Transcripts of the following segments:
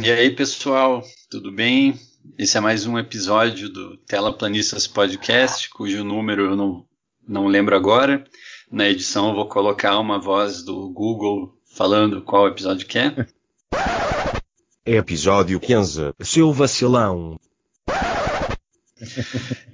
E aí, pessoal, tudo bem? Esse é mais um episódio do Tela Planistas Podcast, cujo número eu não, não lembro agora. Na edição eu vou colocar uma voz do Google falando qual episódio que é. Episódio 15, seu vacilão.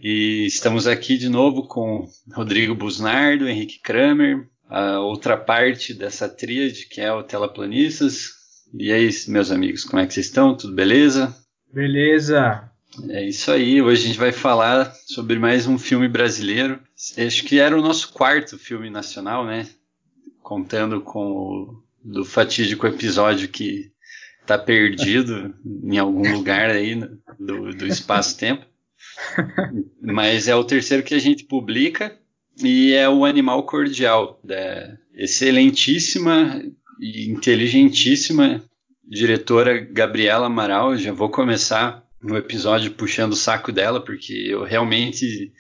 E estamos aqui de novo com Rodrigo Busnardo, Henrique Kramer, a outra parte dessa tríade que é o Telaplanistas. E aí, meus amigos, como é que vocês estão? Tudo beleza? Beleza. É isso aí. Hoje a gente vai falar sobre mais um filme brasileiro. Acho que era o nosso quarto filme nacional, né? Contando com o do fatídico episódio que está perdido em algum lugar aí do, do espaço-tempo. Mas é o terceiro que a gente publica e é o Animal Cordial, da excelentíssima inteligentíssima diretora Gabriela Amaral. Já vou começar no episódio puxando o saco dela, porque eu realmente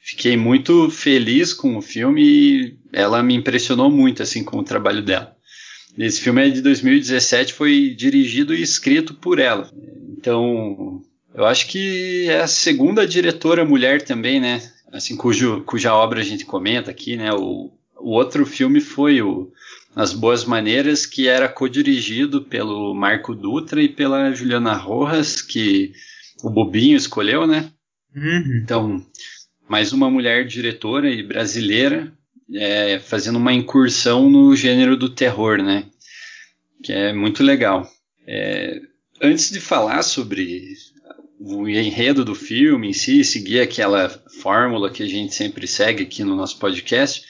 fiquei muito feliz com o filme e ela me impressionou muito assim com o trabalho dela. Esse filme é de 2017, foi dirigido e escrito por ela. Então, eu acho que é a segunda diretora mulher também, né? Assim, cujo, cuja obra a gente comenta aqui, né? O, o outro filme foi o As Boas Maneiras, que era co-dirigido pelo Marco Dutra e pela Juliana Rojas, que o Bobinho escolheu, né? Uhum. Então, mais uma mulher diretora e brasileira é, fazendo uma incursão no gênero do terror, né? Que é muito legal. É, antes de falar sobre o enredo do filme em si, seguir aquela fórmula que a gente sempre segue aqui no nosso podcast,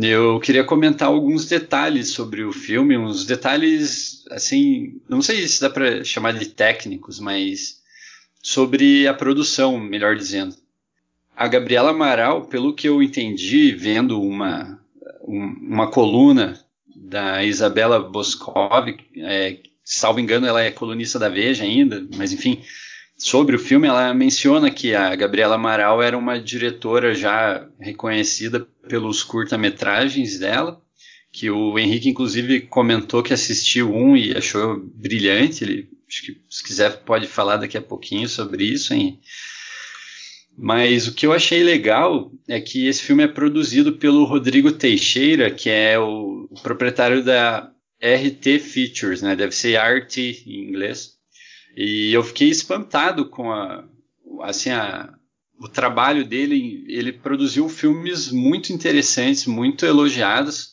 eu queria comentar alguns detalhes sobre o filme, uns detalhes assim, não sei se dá para chamar de técnicos, mas sobre a produção, melhor dizendo. A Gabriela Amaral, pelo que eu entendi, vendo uma, uma coluna da Isabela Boscov, é, salvo engano, ela é colunista da Veja ainda, mas enfim, sobre o filme, ela menciona que a Gabriela Amaral era uma diretora já reconhecida pelos curta-metragens dela, que o Henrique, inclusive, comentou que assistiu um e achou brilhante. Ele, acho que, se quiser, pode falar daqui a pouquinho sobre isso, hein? Mas o que eu achei legal é que esse filme é produzido pelo Rodrigo Teixeira, que é o, proprietário da RT Features, né? Deve ser RT em inglês. E eu fiquei espantado com a, assim, a, o trabalho dele. Ele produziu filmes muito interessantes, muito elogiados.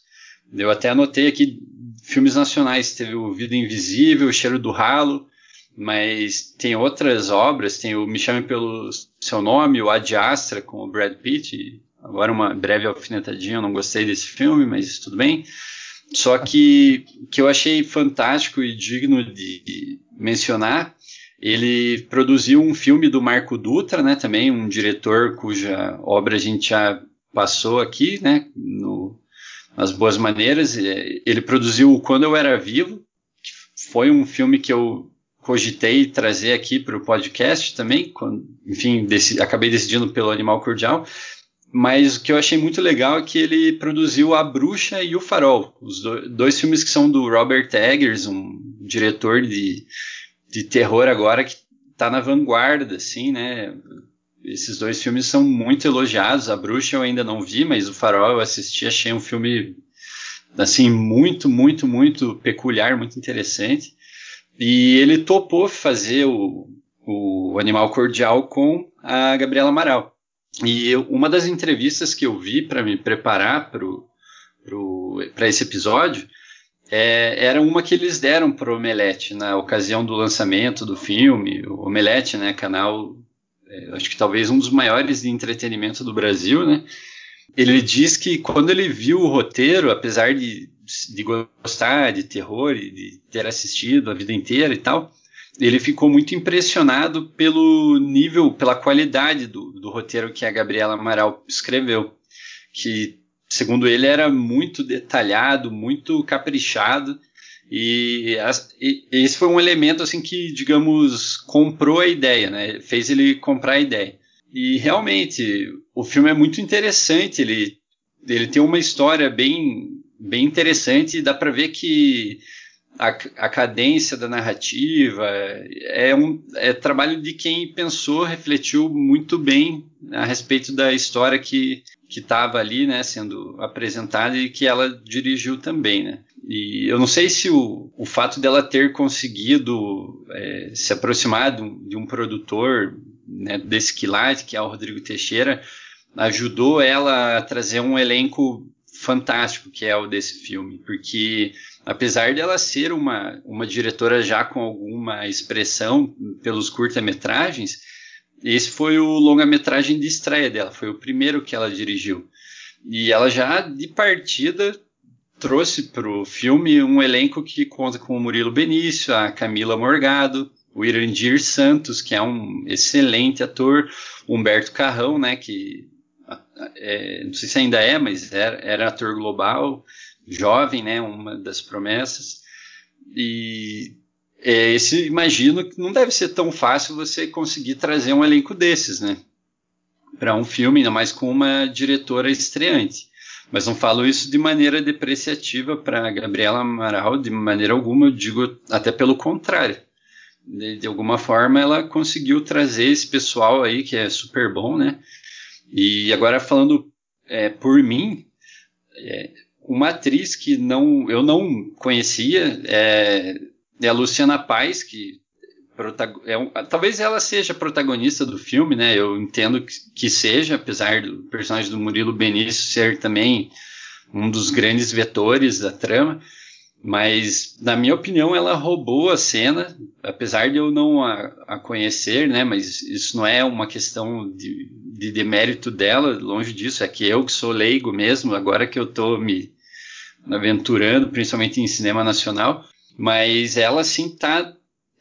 Eu até anotei aqui filmes nacionais. Teve o Vida Invisível, O Cheiro do Ralo, mas tem outras obras, tem o Me Chame Pelo Seu Nome, o Ad Astra com o Brad Pitt, agora uma breve alfinetadinha, eu não gostei desse filme, mas tudo bem. Só que que eu achei fantástico e digno de mencionar, ele produziu um filme do Marco Dutra, né, também um diretor cuja obra a gente já passou aqui, né, no, nas Boas Maneiras. Ele produziu Quando Eu Era Vivo, que foi um filme que eu cogitei trazer aqui para o podcast também, quando, enfim, decidi, acabei decidindo pelo Animal Cordial, mas o que eu achei muito legal é que ele produziu A Bruxa e O Farol, os do, dois filmes que são do Robert Eggers, um diretor de, de terror agora que está na vanguarda, assim, né? Esses dois filmes são muito elogiados. A Bruxa eu ainda não vi, mas O Farol eu assisti, achei um filme assim muito, muito, muito peculiar, muito interessante. E ele topou fazer o, o Animal Cordial com a Gabriela Amaral. E eu, uma das entrevistas que eu vi para me preparar para esse episódio é, era uma que eles deram para o Omelete na ocasião do lançamento do filme. O Omelete, né, canal, é, acho que talvez um dos maiores de entretenimento do Brasil, né? Ele diz que quando ele viu o roteiro, apesar de de gostar de terror e de ter assistido a vida inteira e tal, ele ficou muito impressionado pelo nível, pela qualidade do, do roteiro que a Gabriela Amaral escreveu, que segundo ele era muito detalhado, muito caprichado e, e, esse foi um elemento assim que, digamos, comprou a ideia, né? Fez ele comprar a ideia. E realmente o filme é muito interessante. Ele ele tem uma história bem bem interessante. Dá para ver que a, a cadência da narrativa. É um é trabalho de quem pensou, refletiu muito bem a respeito da história que que estava ali, né, sendo apresentada e que ela dirigiu também, né. E eu não sei se o, o fato dela ter conseguido é, se aproximar de um, de um produtor né, desse quilate, que é o Rodrigo Teixeira, ajudou ela a trazer um elenco fantástico que é o desse filme, porque apesar dela ser uma, uma diretora já com alguma expressão pelos curta-metragens, esse foi o longa-metragem de estreia dela, foi o primeiro que ela dirigiu. E ela já de partida trouxe para o filme um elenco que conta com o Murilo Benício, a Camila Morgado, o Irandir Santos, que é um excelente ator, Humberto Carrão, né, que é, não sei se ainda é, mas era, era, ator global, jovem, né, uma das promessas. E é, esse imagino que não deve ser tão fácil você conseguir trazer um elenco desses, né, para um filme, ainda mais com uma diretora estreante. Mas não falo isso de maneira depreciativa para Gabriela Amaral, de maneira alguma, eu digo até pelo contrário. De, de, alguma forma ela conseguiu trazer esse pessoal aí que é super bom, né? E agora falando é, por mim, é, uma atriz que não eu não conhecia é, é a Luciana Paz, que é um, talvez ela seja protagonista do filme, né? Eu entendo que, que, seja, apesar do personagem do Murilo Benício ser também um dos grandes vetores da trama. Mas, na minha opinião, ela roubou a cena, apesar de eu não a, a conhecer, né? Mas isso não é uma questão de, de demérito dela, longe disso. É que eu que sou leigo mesmo, agora que eu estou me aventurando, principalmente em cinema nacional. Mas ela, sim, tá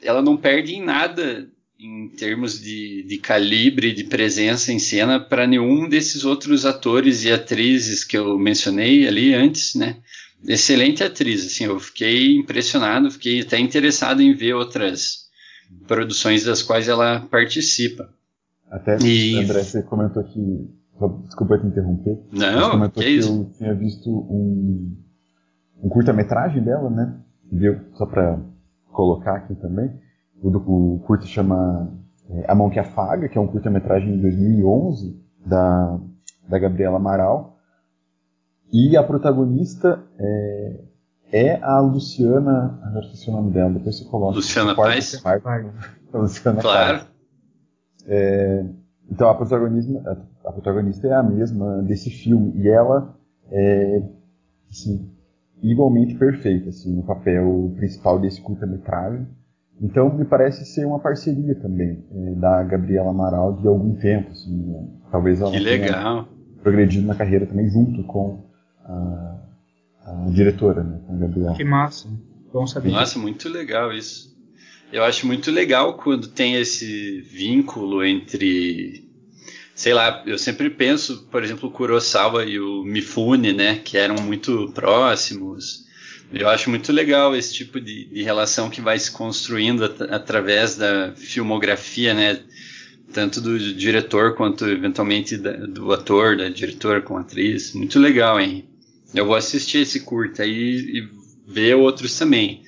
ela não perde em nada em termos de, de calibre, de presença em cena para nenhum desses outros atores e atrizes que eu mencionei ali antes, né? Excelente atriz, assim, eu fiquei impressionado, fiquei até interessado em ver outras produções das quais ela participa. Até, e... André, você comentou que, desculpa te interromper, não, você comentou que, que eu tinha visto um, um curta-metragem dela, né? Viu? Só para colocar aqui também. O, do, o curto chama é, A Mão que Afaga, que é um curta-metragem de 2011 da, da Gabriela Amaral. E a protagonista é, é a Luciana. Agora esqueci o nome dela, depois você coloca. Luciana Paz? Luciana claro. Paz. É, então a protagonista, a, a, protagonista é a mesma desse filme. E ela é. Assim, igualmente perfeita, assim, no papel principal desse curta-metragem. Então, me parece ser uma parceria também é, da Gabriela Amaral de algum tempo, assim, né? talvez ela que legal. progredido na carreira também junto com a, a diretora, né, com a Gabriela. Que massa, bom saber. Nossa, muito legal isso. Eu acho muito legal quando tem esse vínculo entre sei lá, eu sempre penso, por exemplo, o Kurosawa e o Mifune, né, que eram muito próximos. Eu acho muito legal esse tipo de, de relação que vai se construindo at através da filmografia, né, tanto do diretor quanto eventualmente da, do ator, da diretora com a atriz. Muito legal, hein? Eu vou assistir esse curta aí e ver outros também.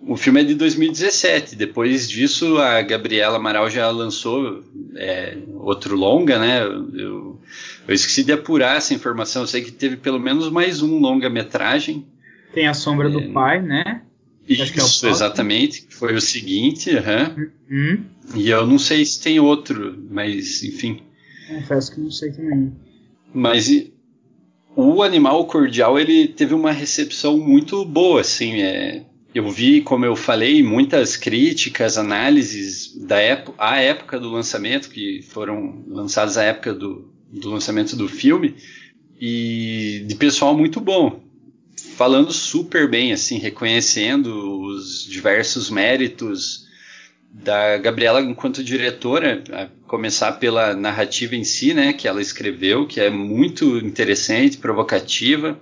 O filme é de 2017. Depois disso, a Gabriela Amaral já lançou é, outro longa, né? Eu, eu, esqueci de apurar essa informação. Eu sei que teve pelo menos mais um longa-metragem. Tem a Sombra é, do Pai, né? Isso, é exatamente. Foi o seguinte. Uhum. E eu não sei se tem outro, mas enfim. Confesso que não sei também. Mas o Animal Cordial ele teve uma recepção muito boa, assim. É, eu vi, como eu falei, muitas críticas, análises da época, à época do lançamento, que foram lançadas à época do, do lançamento do filme, e de pessoal muito bom, falando super bem, assim, reconhecendo os diversos méritos da Gabriela enquanto diretora, a começar pela narrativa em si, né, que ela escreveu, que é muito interessante, provocativa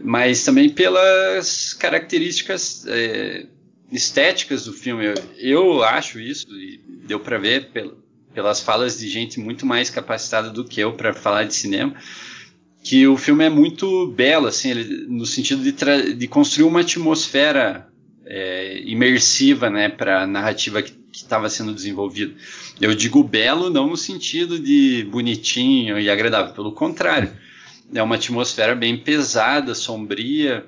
mas também pelas características é, estéticas do filme. Eu, eu, acho isso, e deu para ver pelas falas de gente muito mais capacitada do que eu para falar de cinema, que o filme é muito belo, assim, ele, no sentido de, de construir uma atmosfera é, imersiva, né, para a narrativa que estava sendo desenvolvida. Eu digo belo não no sentido de bonitinho e agradável, pelo contrário, é uma atmosfera bem pesada, sombria.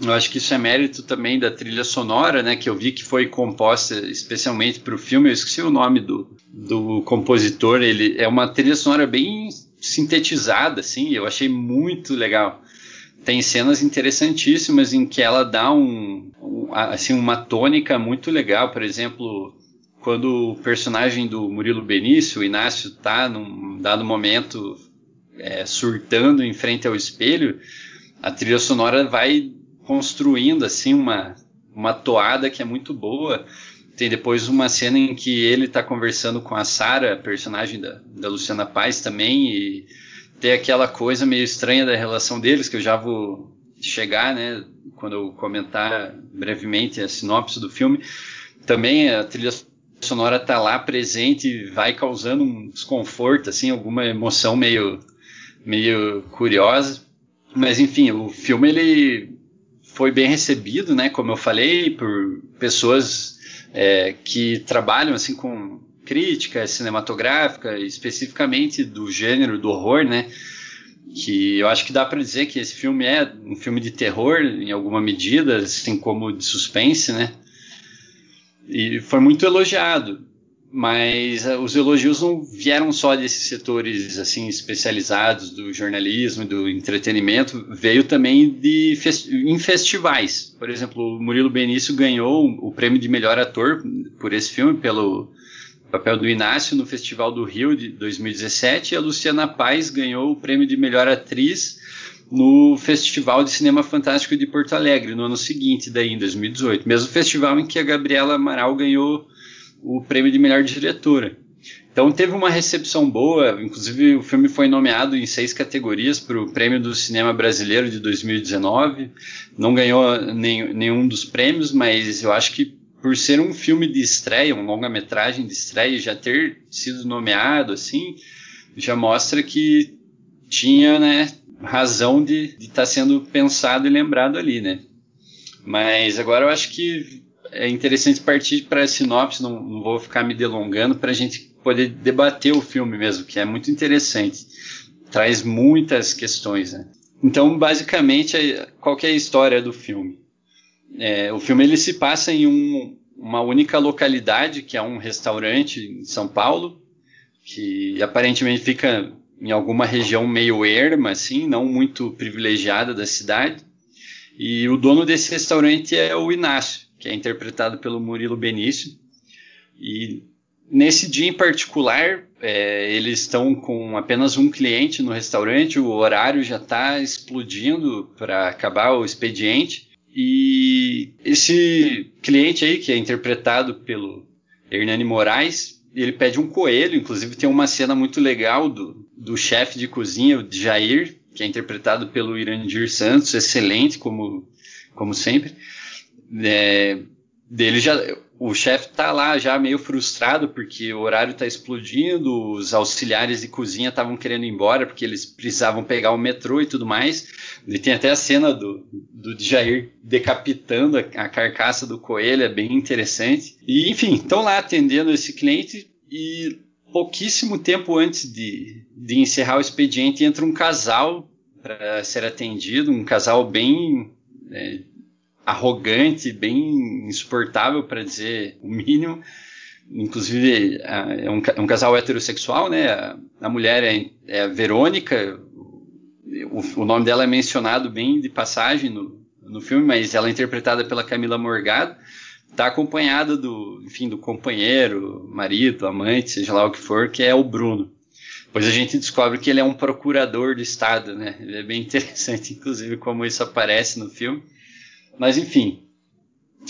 Eu acho que isso é mérito também da trilha sonora, né, que eu vi que foi composta especialmente para o filme. Eu esqueci o nome do, do compositor. Ele é uma trilha sonora bem sintetizada, assim. Eu achei muito legal tem cenas interessantíssimas em que ela dá um, um, assim uma tônica muito legal, por exemplo, quando o personagem do Murilo Benício, o Inácio, está num dado momento é, surtando em frente ao espelho, a trilha sonora vai construindo assim uma uma toada que é muito boa. Tem depois uma cena em que ele está conversando com a Sara, personagem da, da Luciana Paz também, e ter aquela coisa meio estranha da relação deles, que eu já vou chegar, né, quando eu comentar brevemente a sinopse do filme. Também a trilha sonora tá lá presente e vai causando um desconforto, assim, alguma emoção meio, meio curiosa. Mas enfim, o filme ele foi bem recebido, né, como eu falei, por pessoas é, que trabalham assim com crítica cinematográfica, especificamente do gênero do horror, né? Que eu acho que dá para dizer que esse filme é um filme de terror em alguma medida, assim como de suspense, né? E foi muito elogiado, mas eh, os elogios não vieram só desses setores assim especializados do jornalismo e do entretenimento, veio também de em festivais. Por exemplo, o Murilo Benício ganhou o prêmio de melhor ator por esse filme pelo papel do Inácio no Festival do Rio de 2017 e a Luciana Paz ganhou o prêmio de melhor atriz no Festival de Cinema Fantástico de Porto Alegre no ano seguinte, daí em 2018, mesmo festival em que a Gabriela Amaral ganhou o prêmio de melhor diretora. Então teve uma recepção boa, inclusive o filme foi nomeado em seis categorias para o Prêmio do Cinema Brasileiro de 2019. Não ganhou nem, nenhum dos prêmios, mas eu acho que por ser um filme de estreia, um longa-metragem de estreia, já ter sido nomeado assim, já mostra que tinha, né, razão de estar tá sendo pensado e lembrado ali, né? Mas agora eu acho que é interessante partir para a sinopse, não, não vou ficar me delongando, para a gente poder debater o filme mesmo, que é muito interessante. Traz muitas questões, né? Então, basicamente, qual é a história do filme? É, o filme ele se passa em um, uma única localidade, que é um restaurante em São Paulo, que aparentemente fica em alguma região meio erma, assim, não muito privilegiada da cidade. E o dono desse restaurante é o Inácio, que é interpretado pelo Murilo Benício. E nesse dia em particular, é, eles estão com apenas um cliente no restaurante, o horário já está explodindo para acabar o expediente. E esse cliente aí, que é interpretado pelo Hernani Moraes, ele pede um coelho, inclusive tem uma cena muito legal do, do chefe de cozinha, o Jair, que é interpretado pelo Irandir Santos, excelente como, como sempre. É, dele já o chefe tá lá já meio frustrado porque o horário tá explodindo, os auxiliares de cozinha estavam querendo ir embora porque eles precisavam pegar o metrô e tudo mais. E tem até a cena do, do Jair decapitando a, a carcaça do coelho, é bem interessante. E enfim, estão lá atendendo esse cliente e pouquíssimo tempo antes de, de encerrar o expediente entra um casal para ser atendido, um casal bem é, arrogante, bem insuportável para dizer o mínimo. Inclusive é um, é um, casal heterossexual, né? A, mulher é, é, a Verônica, o, o, nome dela é mencionado bem de passagem no, no filme, mas ela é interpretada pela Camila Morgado. Está acompanhada do, enfim, do companheiro, marido, amante, seja lá o que for, que é o Bruno. Pois a gente descobre que ele é um procurador do Estado, né? É bem interessante, inclusive, como isso aparece no filme. Mas enfim,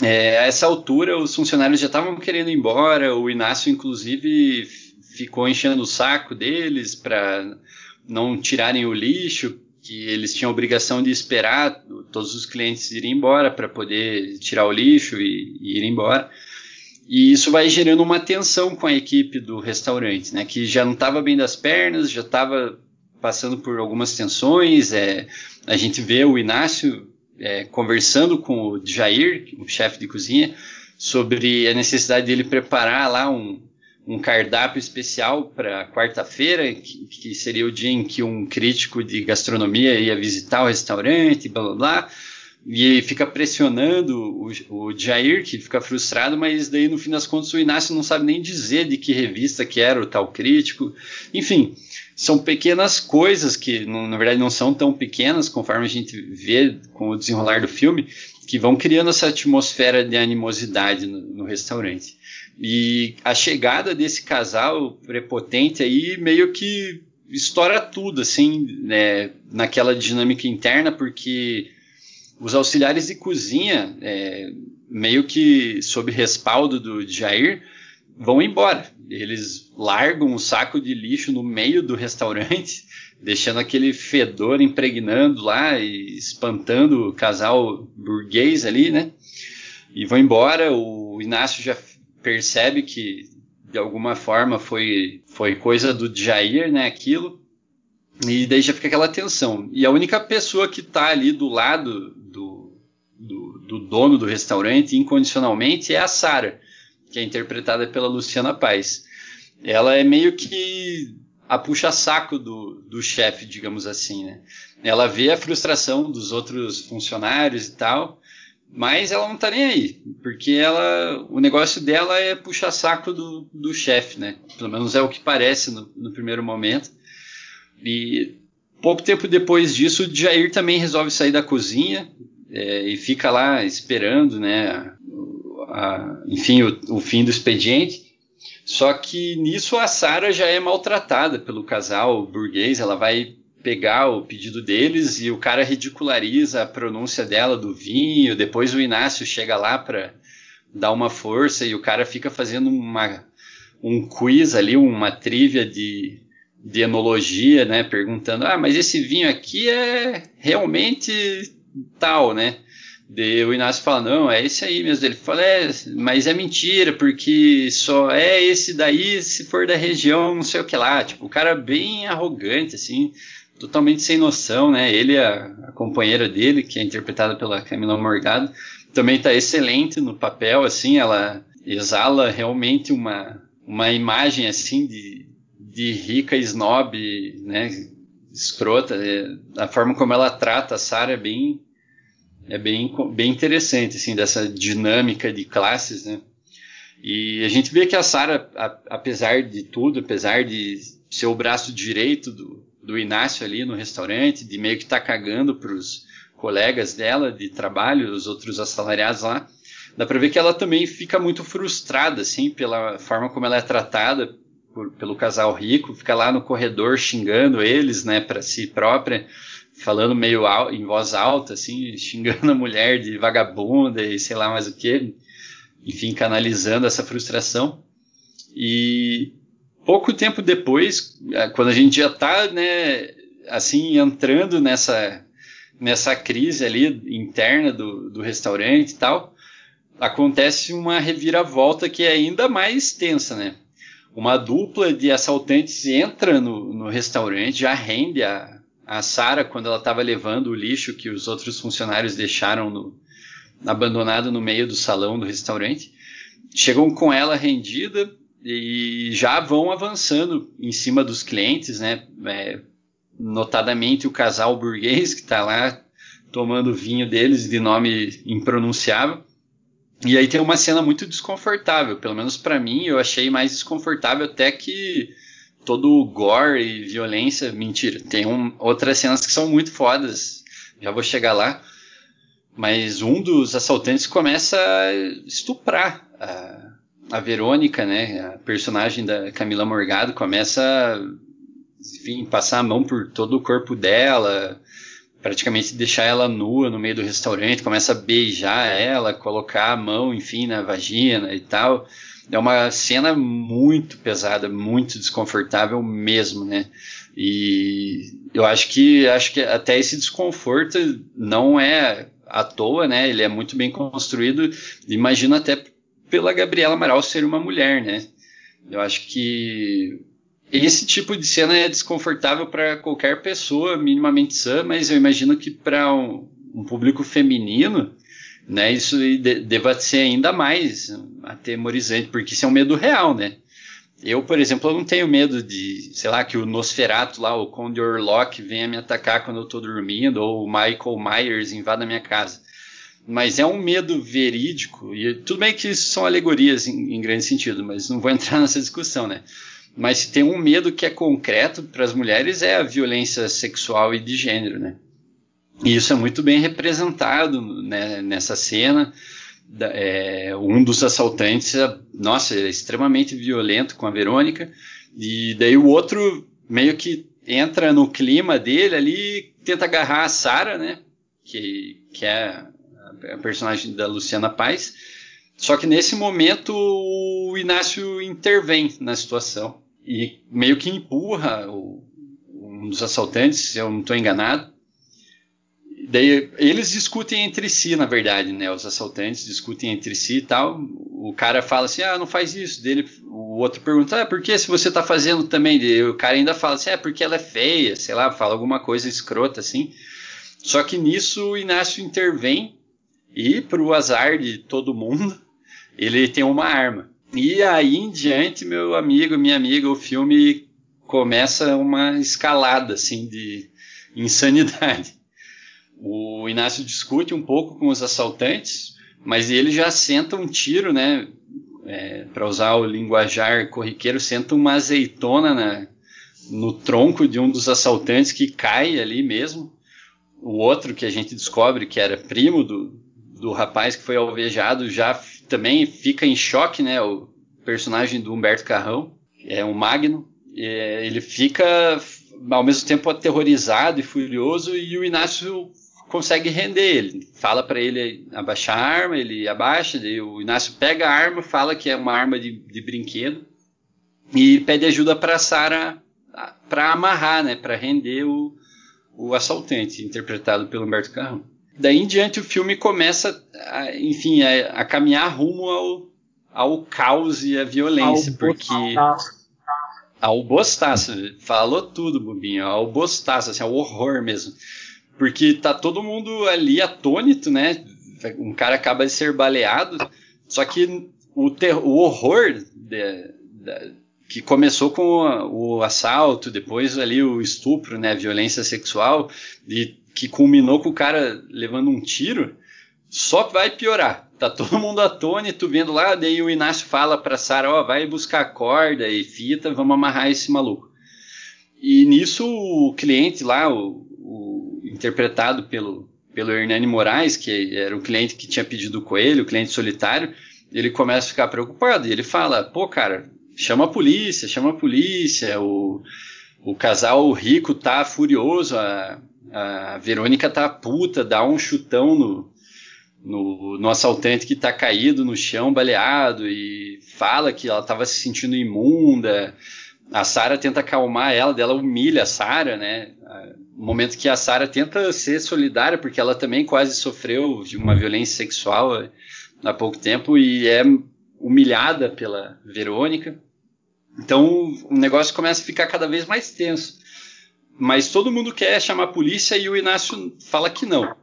é, a essa altura os funcionários já estavam querendo ir embora, o Inácio inclusive ficou enchendo o saco deles para não tirarem o lixo, que eles tinham a obrigação de esperar todos os clientes irem embora para poder tirar o lixo e, e ir embora. E isso vai gerando uma tensão com a equipe do restaurante, né, que já não estava bem das pernas, já estava passando por algumas tensões. É, a gente vê o Inácio é, conversando com o Jair, o chefe de cozinha, sobre a necessidade dele preparar lá um, um cardápio especial para quarta-feira, que, que, seria o dia em que um crítico de gastronomia ia visitar o restaurante, blá blá blá. E fica pressionando o, o Jair, que fica frustrado, mas daí no fim das contas o Inácio não sabe nem dizer de que revista que era o tal crítico. Enfim, são pequenas coisas que na verdade não são tão pequenas, conforme a gente vê com o desenrolar do filme, que vão criando essa atmosfera de animosidade no, no restaurante. E a chegada desse casal prepotente aí meio que estoura tudo, assim, né, naquela dinâmica interna, porque os auxiliares de cozinha, é, meio que sob respaldo do Jair, vão embora. Eles largam um saco de lixo no meio do restaurante, deixando aquele fedor impregnando lá e espantando o casal burguês ali, né? E vão embora. O Inácio já percebe que de alguma forma foi, foi coisa do Jair, né? Aquilo. E daí já fica aquela tensão. E a única pessoa que está ali do lado do, do, do, dono do restaurante, incondicionalmente, é a Sara, que é interpretada pela Luciana Paz. Ela é meio que a puxa-saco do, do chefe, digamos assim, né? Ela vê a frustração dos outros funcionários e tal, mas ela não tá nem aí, porque ela, o negócio dela é puxar saco do, do chefe, né? Pelo menos é o que parece no, no primeiro momento. E pouco tempo depois disso, o Jair também resolve sair da cozinha é, e fica lá esperando, né? A, enfim, o, o fim do expediente. Só que nisso a Sara já é maltratada pelo casal burguês, ela vai pegar o pedido deles e o cara ridiculariza a pronúncia dela do vinho, depois o Inácio chega lá para dar uma força e o cara fica fazendo uma, um quiz ali, uma trivia de, de enologia, né, perguntando, ah, mas esse vinho aqui é realmente tal, né? Daí o Inácio fala, não, é esse aí mesmo. Ele fala, é, mas é mentira, porque só é esse daí se for da região, não sei o que lá. Tipo, o cara bem arrogante, assim, totalmente sem noção, né? Ele, a, a companheira dele, que é interpretada pela Camila Morgado, também está excelente no papel, assim, ela exala realmente uma, uma imagem, assim, de, de rica snob, né? Escrota. É, a forma como ela trata a Sarah é bem é bem, bem interessante, assim, dessa dinâmica de classes, né? E a gente vê que a Sara, apesar de tudo, apesar de ser o braço direito do, do Inácio ali no restaurante, de meio que tá cagando pros colegas dela de trabalho, os outros assalariados lá, dá pra ver que ela também fica muito frustrada, assim, pela forma como ela é tratada por, pelo casal rico, fica lá no corredor xingando eles, né, para si própria, falando meio em voz alta, assim, xingando a mulher de vagabunda e sei lá mais o que, enfim, canalizando essa frustração. E pouco tempo depois, é, quando a gente já está, né, assim, entrando nessa, nessa crise ali interna do, do restaurante e tal, acontece uma reviravolta que é ainda mais tensa, né? Uma dupla de assaltantes entra no, no restaurante, já rende a, a Sara quando ela estava levando o lixo que os outros funcionários deixaram no, abandonado no meio do salão do restaurante. Chegam com ela rendida e já vão avançando em cima dos clientes, né? É, notadamente o casal burguês que está lá tomando vinho deles de nome impronunciável. E aí tem uma cena muito desconfortável, pelo menos para mim, eu achei mais desconfortável até que todo o gore e violência, mentira. Tem um, outras cenas que são muito fodas. Já vou chegar lá. Mas um dos assaltantes começa a estuprar a, a Verônica, né? A personagem da Camila Morgado começa a, enfim, passar a mão por todo o corpo dela, praticamente deixar ela nua no meio do restaurante, começa a beijar ela, colocar a mão, enfim, na vagina e tal é uma cena muito pesada, muito desconfortável mesmo, né? E eu acho que acho que até esse desconforto não é à toa, né? Ele é muito bem construído. Imagino até pela Gabriela Amaral ser uma mulher, né? Eu acho que esse tipo de cena é desconfortável para qualquer pessoa minimamente sã, mas eu imagino que para um, um público feminino, né, isso de, deva ser ainda mais atemorizante, porque isso é um medo real, né? Eu, por exemplo, eu não tenho medo de, sei lá, que o Nosferatu lá, o Conde Orlok venha me atacar quando eu tô dormindo, ou o Michael Myers invada minha casa. Mas é um medo verídico, e tudo bem que isso são alegorias em, em grande sentido, mas não vou entrar nessa discussão, né? Mas se tem um medo que é concreto para as mulheres é a violência sexual e de gênero, né? E isso é muito bem representado né, nessa cena. É, um dos assaltantes, nossa, é extremamente violento com a Verônica, e daí o outro meio que entra no clima dele ali, tenta agarrar a Sara, né? Que, que é a personagem da Luciana Paz. Só que nesse momento o Inácio intervém na situação e meio que empurra o, um dos assaltantes, se eu não estou enganado, Daí eles discutem entre si, na verdade, né? Os assaltantes discutem entre si e tal. O cara fala assim: ah, não faz isso. Dele, o outro pergunta: ah, por que se você tá fazendo também? Daí o cara ainda fala assim: é ah, porque ela é feia, sei lá, fala alguma coisa escrota assim. Só que nisso o Inácio intervém e, pro azar de todo mundo, ele tem uma arma. E aí em diante, meu amigo, minha amiga, o filme começa uma escalada assim de insanidade o Inácio discute um pouco com os assaltantes, mas ele já senta um tiro, né? É, para usar o linguajar corriqueiro, senta uma azeitona na, no tronco de um dos assaltantes que cai ali mesmo. O outro que a gente descobre que era primo do, do rapaz que foi alvejado já também fica em choque, né? O personagem do Humberto Carrão, é um Magno. É, ele fica ao mesmo tempo aterrorizado e furioso e o Inácio consegue render ele. Fala para ele abaixar a arma, ele abaixa, o Inácio pega a arma, fala que é uma arma de, de brinquedo e pede ajuda para Sara para amarrar, né, para render o, o assaltante, interpretado pelo Humberto Carrão. Daí em diante o filme começa, a, enfim, a, a, caminhar rumo ao, ao caos e à violência, ao porque bostaço. ao bostaço, falou tudo, Bubinho, ao bostaço, assim, ao horror mesmo porque tá todo mundo ali atônito, né? Um cara acaba de ser baleado, só que o, o horror de, de, que começou com o, o, assalto, depois ali o estupro, né, violência sexual, e que culminou com o cara levando um tiro, só vai piorar. Tá todo mundo atônito vendo lá, daí o Inácio fala pra Sara, ó, oh, vai buscar corda e fita, vamos amarrar esse maluco. E nisso o cliente lá, o, interpretado pelo, pelo Hernani Moraes, que era o cliente que tinha pedido o coelho, o cliente solitário, ele começa a ficar preocupado e ele fala: pô, cara, chama a polícia, chama a polícia, o, o casal rico tá furioso, a, a Verônica tá puta, dá um chutão no, no, no, assaltante que tá caído no chão, baleado, e fala que ela tava se sentindo imunda. A Sara tenta acalmar ela, dela humilha a Sara, né? No momento que a Sara tenta ser solidária, porque ela também quase sofreu de uma violência sexual há pouco tempo e é humilhada pela Verônica. Então o negócio começa a ficar cada vez mais tenso. Mas todo mundo quer chamar a polícia e o Inácio fala que não.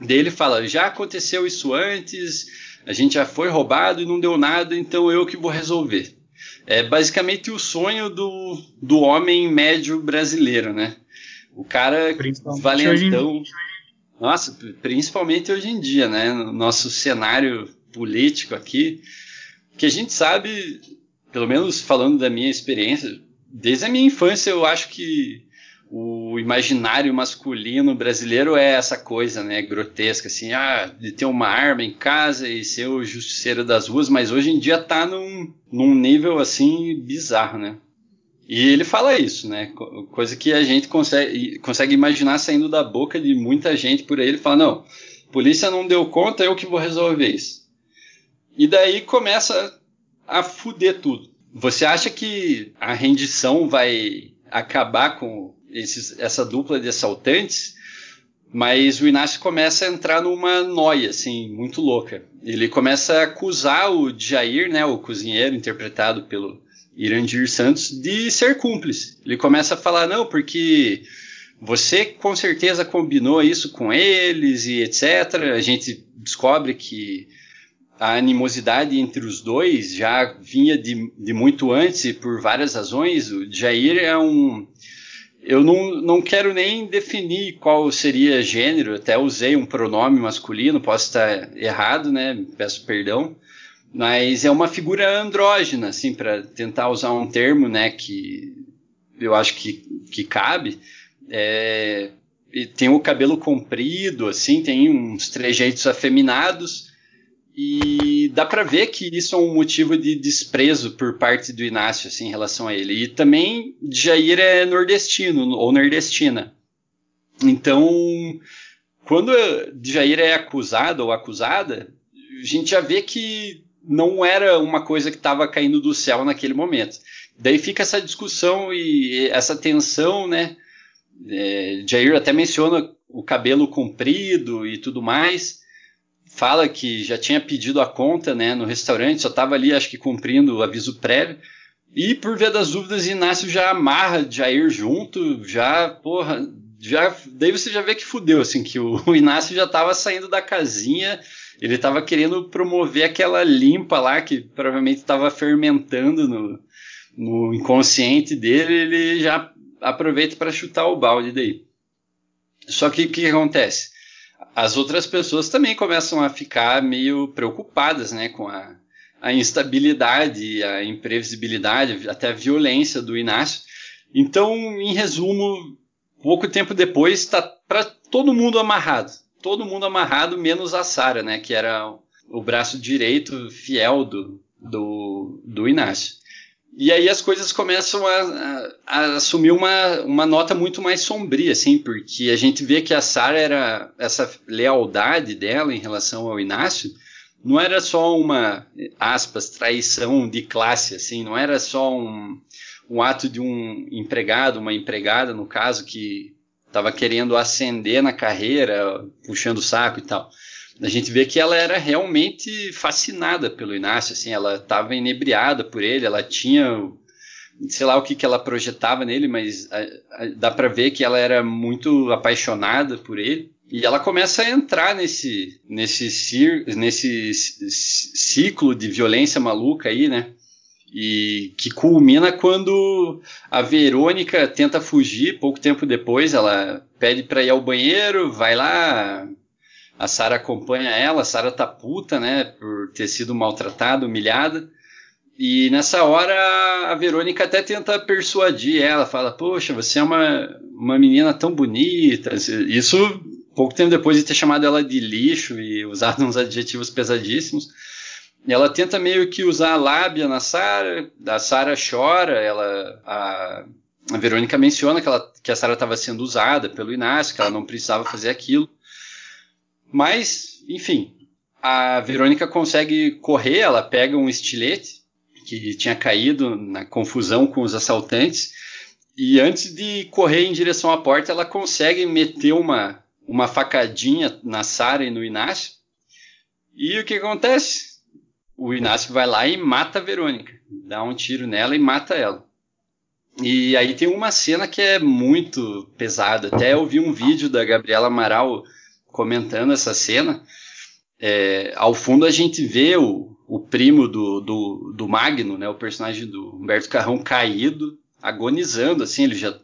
Daí ele fala: já aconteceu isso antes, a gente já foi roubado e não deu nada, então eu que vou resolver. É basicamente o sonho do, do homem médio brasileiro, né? O cara valentão. Nossa, principalmente hoje em dia, né? No nosso cenário político aqui, que a gente sabe, pelo menos falando da minha experiência, desde a minha infância eu acho que o imaginário masculino brasileiro é essa coisa, né, grotesca, assim, ah, de ter uma arma em casa e ser o justiceiro das ruas, mas hoje em dia tá num, num nível, assim, bizarro, né. E ele fala isso, né, coisa que a gente consegue, consegue imaginar saindo da boca de muita gente por aí, ele fala, não, polícia não deu conta, eu que vou resolver isso. E daí começa a fuder tudo. Você acha que a rendição vai acabar com esses, essa dupla de assaltantes, mas o Inácio começa a entrar numa noia, assim, muito louca. Ele começa a acusar o Jair, né, o cozinheiro interpretado pelo Irandir Santos, de ser cúmplice. Ele começa a falar, não, porque você com certeza combinou isso com eles e etc. A gente descobre que a animosidade entre os dois já vinha de, de muito antes e por várias razões. O Jair é um. Eu não, não quero nem definir qual seria gênero, até usei um pronome masculino, posso estar errado, né? Peço perdão. Mas é uma figura andrógena, assim, para tentar usar um termo, né, que eu acho que, que cabe. É, tem o cabelo comprido, assim, tem uns trejeitos afeminados e dá para ver que isso é um motivo de desprezo por parte do Inácio assim, em relação a ele. E também Jair é nordestino ou nordestina. Então, quando Jair é acusado ou acusada, a gente já vê que não era uma coisa que estava caindo do céu naquele momento. Daí fica essa discussão e essa tensão, né? É, Jair até menciona o cabelo comprido e tudo mais fala que já tinha pedido a conta né, no restaurante, só estava ali, acho que cumprindo o aviso prévio. E por via das dúvidas, Inácio já amarra Jair junto, já, porra, já, daí você já vê que fudeu, assim, que o, o Inácio já estava saindo da casinha, ele estava querendo promover aquela limpa lá que provavelmente estava fermentando no, no inconsciente dele, ele já aproveita para chutar o balde daí. Só que o que acontece? As outras pessoas também começam a ficar meio preocupadas né, com a, a instabilidade, a imprevisibilidade, até a violência do Inácio. Então, em resumo, pouco tempo depois está para todo mundo amarrado. Todo mundo amarrado, menos a Sara, né, que era o braço direito fiel do, do, do Inácio. E aí as coisas começam a, a, a, assumir uma, uma nota muito mais sombria, assim, porque a gente vê que a Sara era essa lealdade dela em relação ao Inácio não era só uma aspas traição de classe, assim, não era só um, um ato de um empregado, uma empregada no caso que estava querendo ascender na carreira, puxando o saco e tal a gente vê que ela era realmente fascinada pelo Inácio, assim, ela estava inebriada por ele, ela tinha, sei lá o que, que ela projetava nele, mas a, a, dá para ver que ela era muito apaixonada por ele. E ela começa a entrar nesse, nesse, cir, nesse ciclo de violência maluca aí, né? E que culmina quando a Verônica tenta fugir. Pouco tempo depois, ela pede para ir ao banheiro, vai lá, a Sara acompanha ela, a Sara tá puta, né, por ter sido maltratada, humilhada. E nessa hora a Verônica até tenta persuadir ela, fala: Poxa, você é uma, uma menina tão bonita. Isso pouco tempo depois de ter chamado ela de lixo e usado uns adjetivos pesadíssimos. Ela tenta meio que usar a lábia na Sara, a Sara chora, ela. A, a Verônica menciona que, ela, que a Sara estava sendo usada pelo Inácio, que ela não precisava fazer aquilo. Mas, enfim, a Verônica consegue correr, ela pega um estilete que tinha caído na confusão com os assaltantes e antes de correr em direção à porta, ela consegue meter uma, uma facadinha na Sara e no Inácio. E o que acontece? O Inácio vai lá e mata a Verônica, dá um tiro nela e mata ela. E aí tem uma cena que é muito pesada. Até eu vi um vídeo da Gabriela Amaral comentando essa cena, é, ao fundo a gente vê o, o primo do, do, do, Magno, né, o personagem do Humberto Carrão caído, agonizando, assim, ele já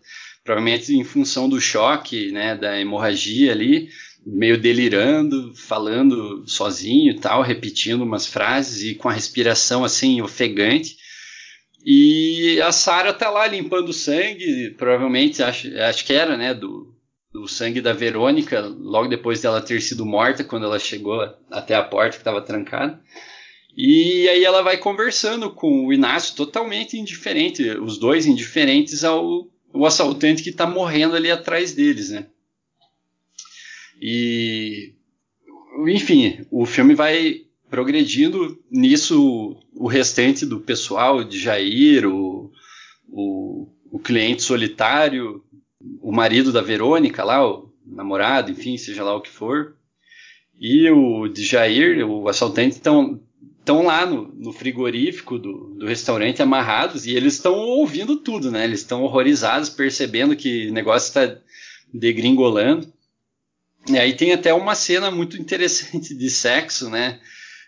provavelmente em função do choque, né, da hemorragia ali, meio delirando, falando sozinho e tal, repetindo umas frases e com a respiração assim ofegante. E a Sara tá lá limpando sangue, provavelmente acho, acho que era, né, do, do sangue da Verônica, logo depois dela ter sido morta, quando ela chegou até a porta que estava trancada. E aí ela vai conversando com o Inácio, totalmente indiferente, os dois indiferentes ao, ao assaltante que está morrendo ali atrás deles, né? E, enfim, o filme vai progredindo nisso o restante do pessoal de Jair, o, o, o cliente solitário, o marido da Verônica lá, o namorado, enfim, seja lá o que for, e o de Jair, o assaltante, estão estão lá no, no frigorífico do, do, restaurante amarrados e eles estão ouvindo tudo, né? Eles estão horrorizados, percebendo que o negócio está degringolando. E aí tem até uma cena muito interessante de sexo, né?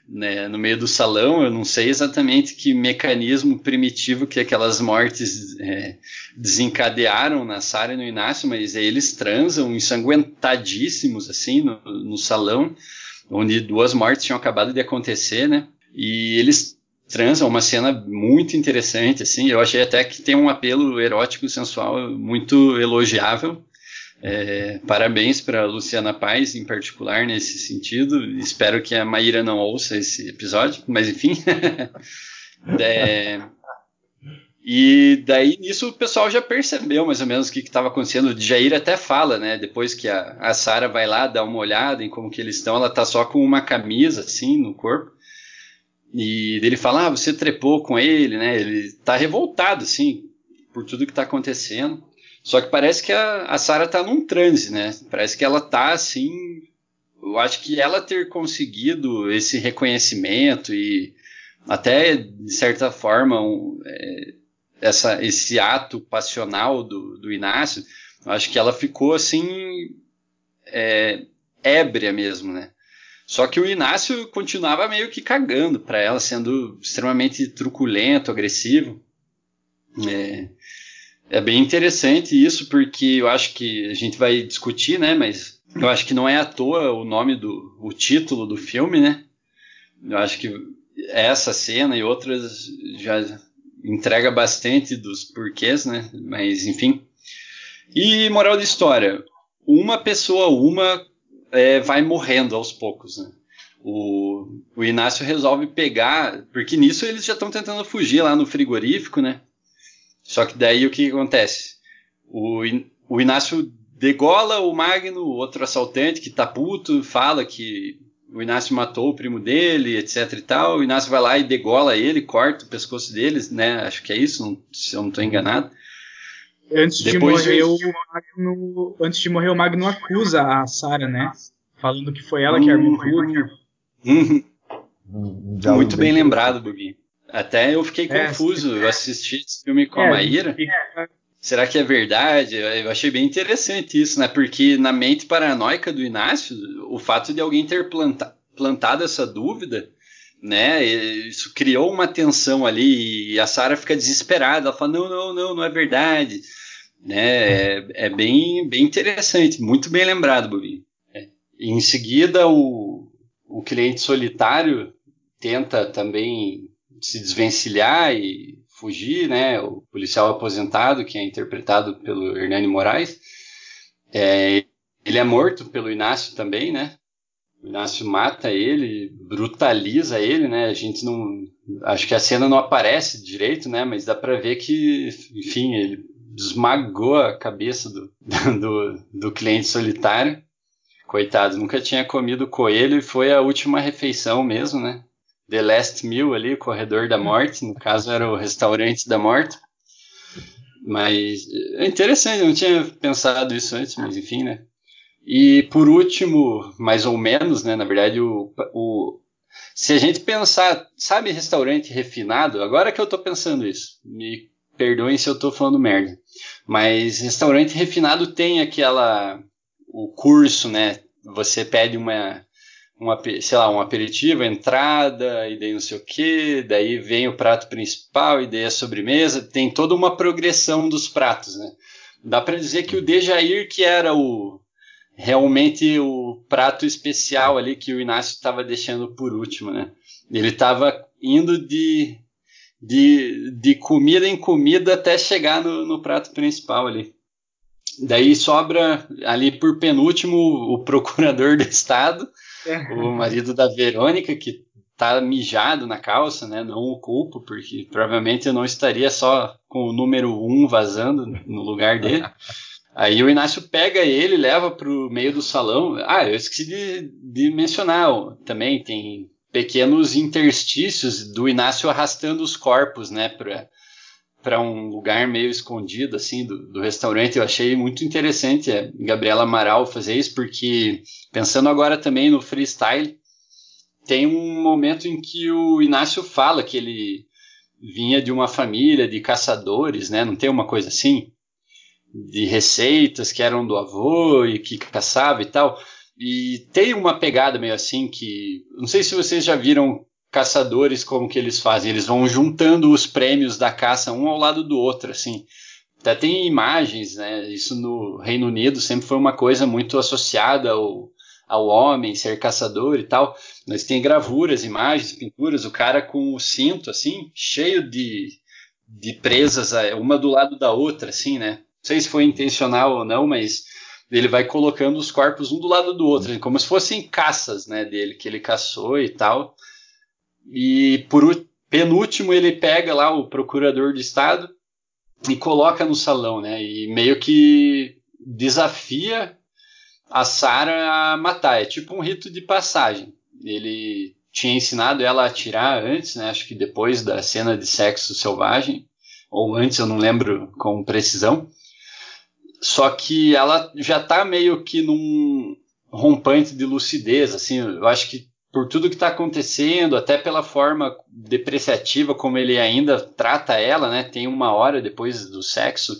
Né, no meio do salão. Eu não sei exatamente que mecanismo primitivo que aquelas mortes é, desencadearam na Sarah e no Inácio, mas eles transam ensanguentadíssimos assim no, no salão, onde duas mortes tinham acabado de acontecer, né? E eles transam uma cena muito interessante, assim. Eu achei até que tem um apelo erótico sensual muito elogiável. É, parabéns para Luciana Paz, em particular, nesse sentido. Espero que a Maíra não ouça esse episódio, mas enfim. é, e daí nisso o pessoal já percebeu mais ou menos o que estava acontecendo. O Jair até fala, né? Depois que a, a Sara vai lá dar uma olhada em como que eles estão, ela tá só com uma camisa assim no corpo. E ele fala: Ah, você trepou com ele, né? Ele tá revoltado, assim, por tudo que tá acontecendo. Só que parece que a, a Sarah tá num transe, né? Parece que ela tá assim. Eu acho que ela ter conseguido esse reconhecimento e até, de certa forma, um, é, essa, esse ato passional do, do Inácio, eu acho que ela ficou assim. É, ébria mesmo, né? Só que o Inácio continuava meio que cagando para ela, sendo extremamente truculento, agressivo. É, é bem interessante isso, porque eu acho que a gente vai discutir, né? Mas eu acho que não é à toa o nome do o título do filme, né? Eu acho que essa cena e outras já entrega bastante dos porquês, né? Mas enfim. E moral da história: uma pessoa, uma é, vai morrendo aos poucos, né? O, o Inácio resolve pegar, porque nisso eles já estão tentando fugir lá no frigorífico, né? Só que daí o que acontece? O, o Inácio degola o Magno, outro assaltante que tá puto, fala que o Inácio matou o primo dele, etc e tal. O Inácio vai lá e degola ele, corta o pescoço deles, né? Acho que é isso, não, se eu não estou enganado. Antes Depois de morrer, o Magno, antes de morrer, o Magno acusa a Sarah, né? Falando que foi ela que armou tudo. Uhum. Muito bem lembrado, Bubi. Até eu fiquei é, confuso. Eu assisti esse filme com a Maíra. É. Será que é verdade? Eu achei bem interessante isso, né? Porque na mente paranoica do Inácio, o fato de alguém ter planta, plantado essa dúvida, né? Isso criou uma tensão ali e a Sara fica desesperada. Ela fala: não, não, não, não é verdade. Né? É, é bem, bem interessante, muito bem lembrado, Bobinho. É. Em seguida, o, o cliente solitário tenta também se desvencilhar e fugir, né? O policial aposentado, que é interpretado pelo Hernani Moraes, é, ele é morto pelo Inácio também, né? O Inácio mata ele, brutaliza ele, né? A gente não, acho que a cena não aparece direito, né? Mas dá para ver que, enfim, ele esmagou a cabeça do, do, do cliente solitário. Coitado, nunca tinha comido coelho e foi a última refeição mesmo, né? The Last Meal ali, o Corredor da Morte, no caso era o Restaurante da Morte. Mas é interessante, eu não tinha pensado isso antes, mas enfim, né? E por último, mais ou menos, né? Na verdade, o, o se a gente pensar, sabe, restaurante refinado, agora que eu tô pensando isso, me perdoem se eu tô falando merda, mas restaurante refinado tem aquela, o curso, né? Você pede uma um, sei lá, um aperitivo, entrada, e daí não sei o que, daí vem o prato principal, e daí a sobremesa, tem toda uma progressão dos pratos, né? Dá para dizer que o Dejair, que era o realmente o prato especial ali que o Inácio estava deixando por último, né? Ele estava indo de, de, de comida em comida até chegar no, no prato principal ali. Daí sobra ali por penúltimo o procurador do estado, o marido da Verônica, que tá mijado na calça, né? Não o culpo, porque provavelmente eu não estaria só com o número 1 um vazando no lugar dele. Aí o Inácio pega ele, leva pro meio do salão. Ah, eu esqueci de, de mencionar também, tem pequenos interstícios do Inácio arrastando os corpos, né, pra, para um lugar meio escondido assim do, do, restaurante. Eu achei muito interessante a Gabriela Amaral fazer isso, porque pensando agora também no freestyle, tem um momento em que o Inácio fala que ele vinha de uma família de caçadores, né? Não tem uma coisa assim? de receitas que eram do avô e que caçava e tal. E tem uma pegada meio assim que. Não sei se vocês já viram caçadores como que eles fazem. Eles vão juntando os prêmios da caça um ao lado do outro, assim. Até tem imagens, né? Isso no Reino Unido sempre foi uma coisa muito associada ao, ao homem, ser caçador e tal. Mas tem gravuras, imagens, pinturas, o cara com o cinto, assim, cheio de, de presas, é, uma do lado da outra, assim, né? Não sei se foi intencional ou não, mas ele vai colocando os corpos um do lado do outro, como se fossem caças, né, dele, que ele caçou e tal. E por penúltimo ele pega lá o procurador de estado e coloca no salão, né? E meio que desafia a Sara a matar. É tipo um rito de passagem. Ele tinha ensinado ela a atirar antes, né? Acho que depois da cena de sexo selvagem, ou antes, eu não lembro com precisão. Só que ela já tá meio que num rompante de lucidez, assim, eu acho que por tudo que está acontecendo, até pela forma depreciativa como ele ainda trata ela, né? Tem uma hora depois do sexo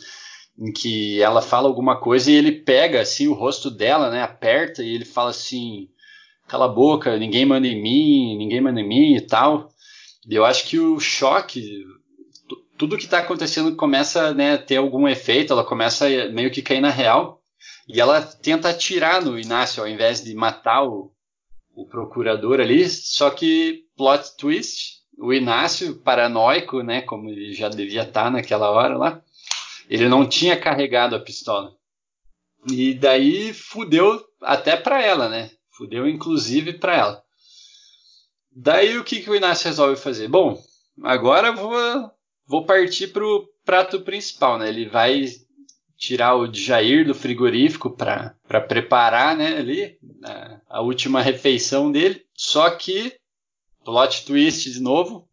em que ela fala alguma coisa e ele pega assim o rosto dela, né? Aperta e ele fala assim: "Cala a boca, ninguém manda em mim, ninguém manda em mim" e tal. E eu acho que o choque tudo que está acontecendo começa né, a ter algum efeito, ela começa meio que cair na real. E ela tenta atirar no Inácio ao invés de matar o, o procurador ali, só que plot twist, o Inácio, paranoico, né, como ele já devia estar tá naquela hora lá, ele não tinha carregado a pistola. E daí fudeu até para ela, né? Fudeu inclusive para ela. Daí o que, que o Inácio resolve fazer? Bom, agora vou, vou partir pro prato principal, né? Ele vai tirar o Jair do frigorífico para preparar né, ali a, a, última refeição dele. Só que, plot twist de novo,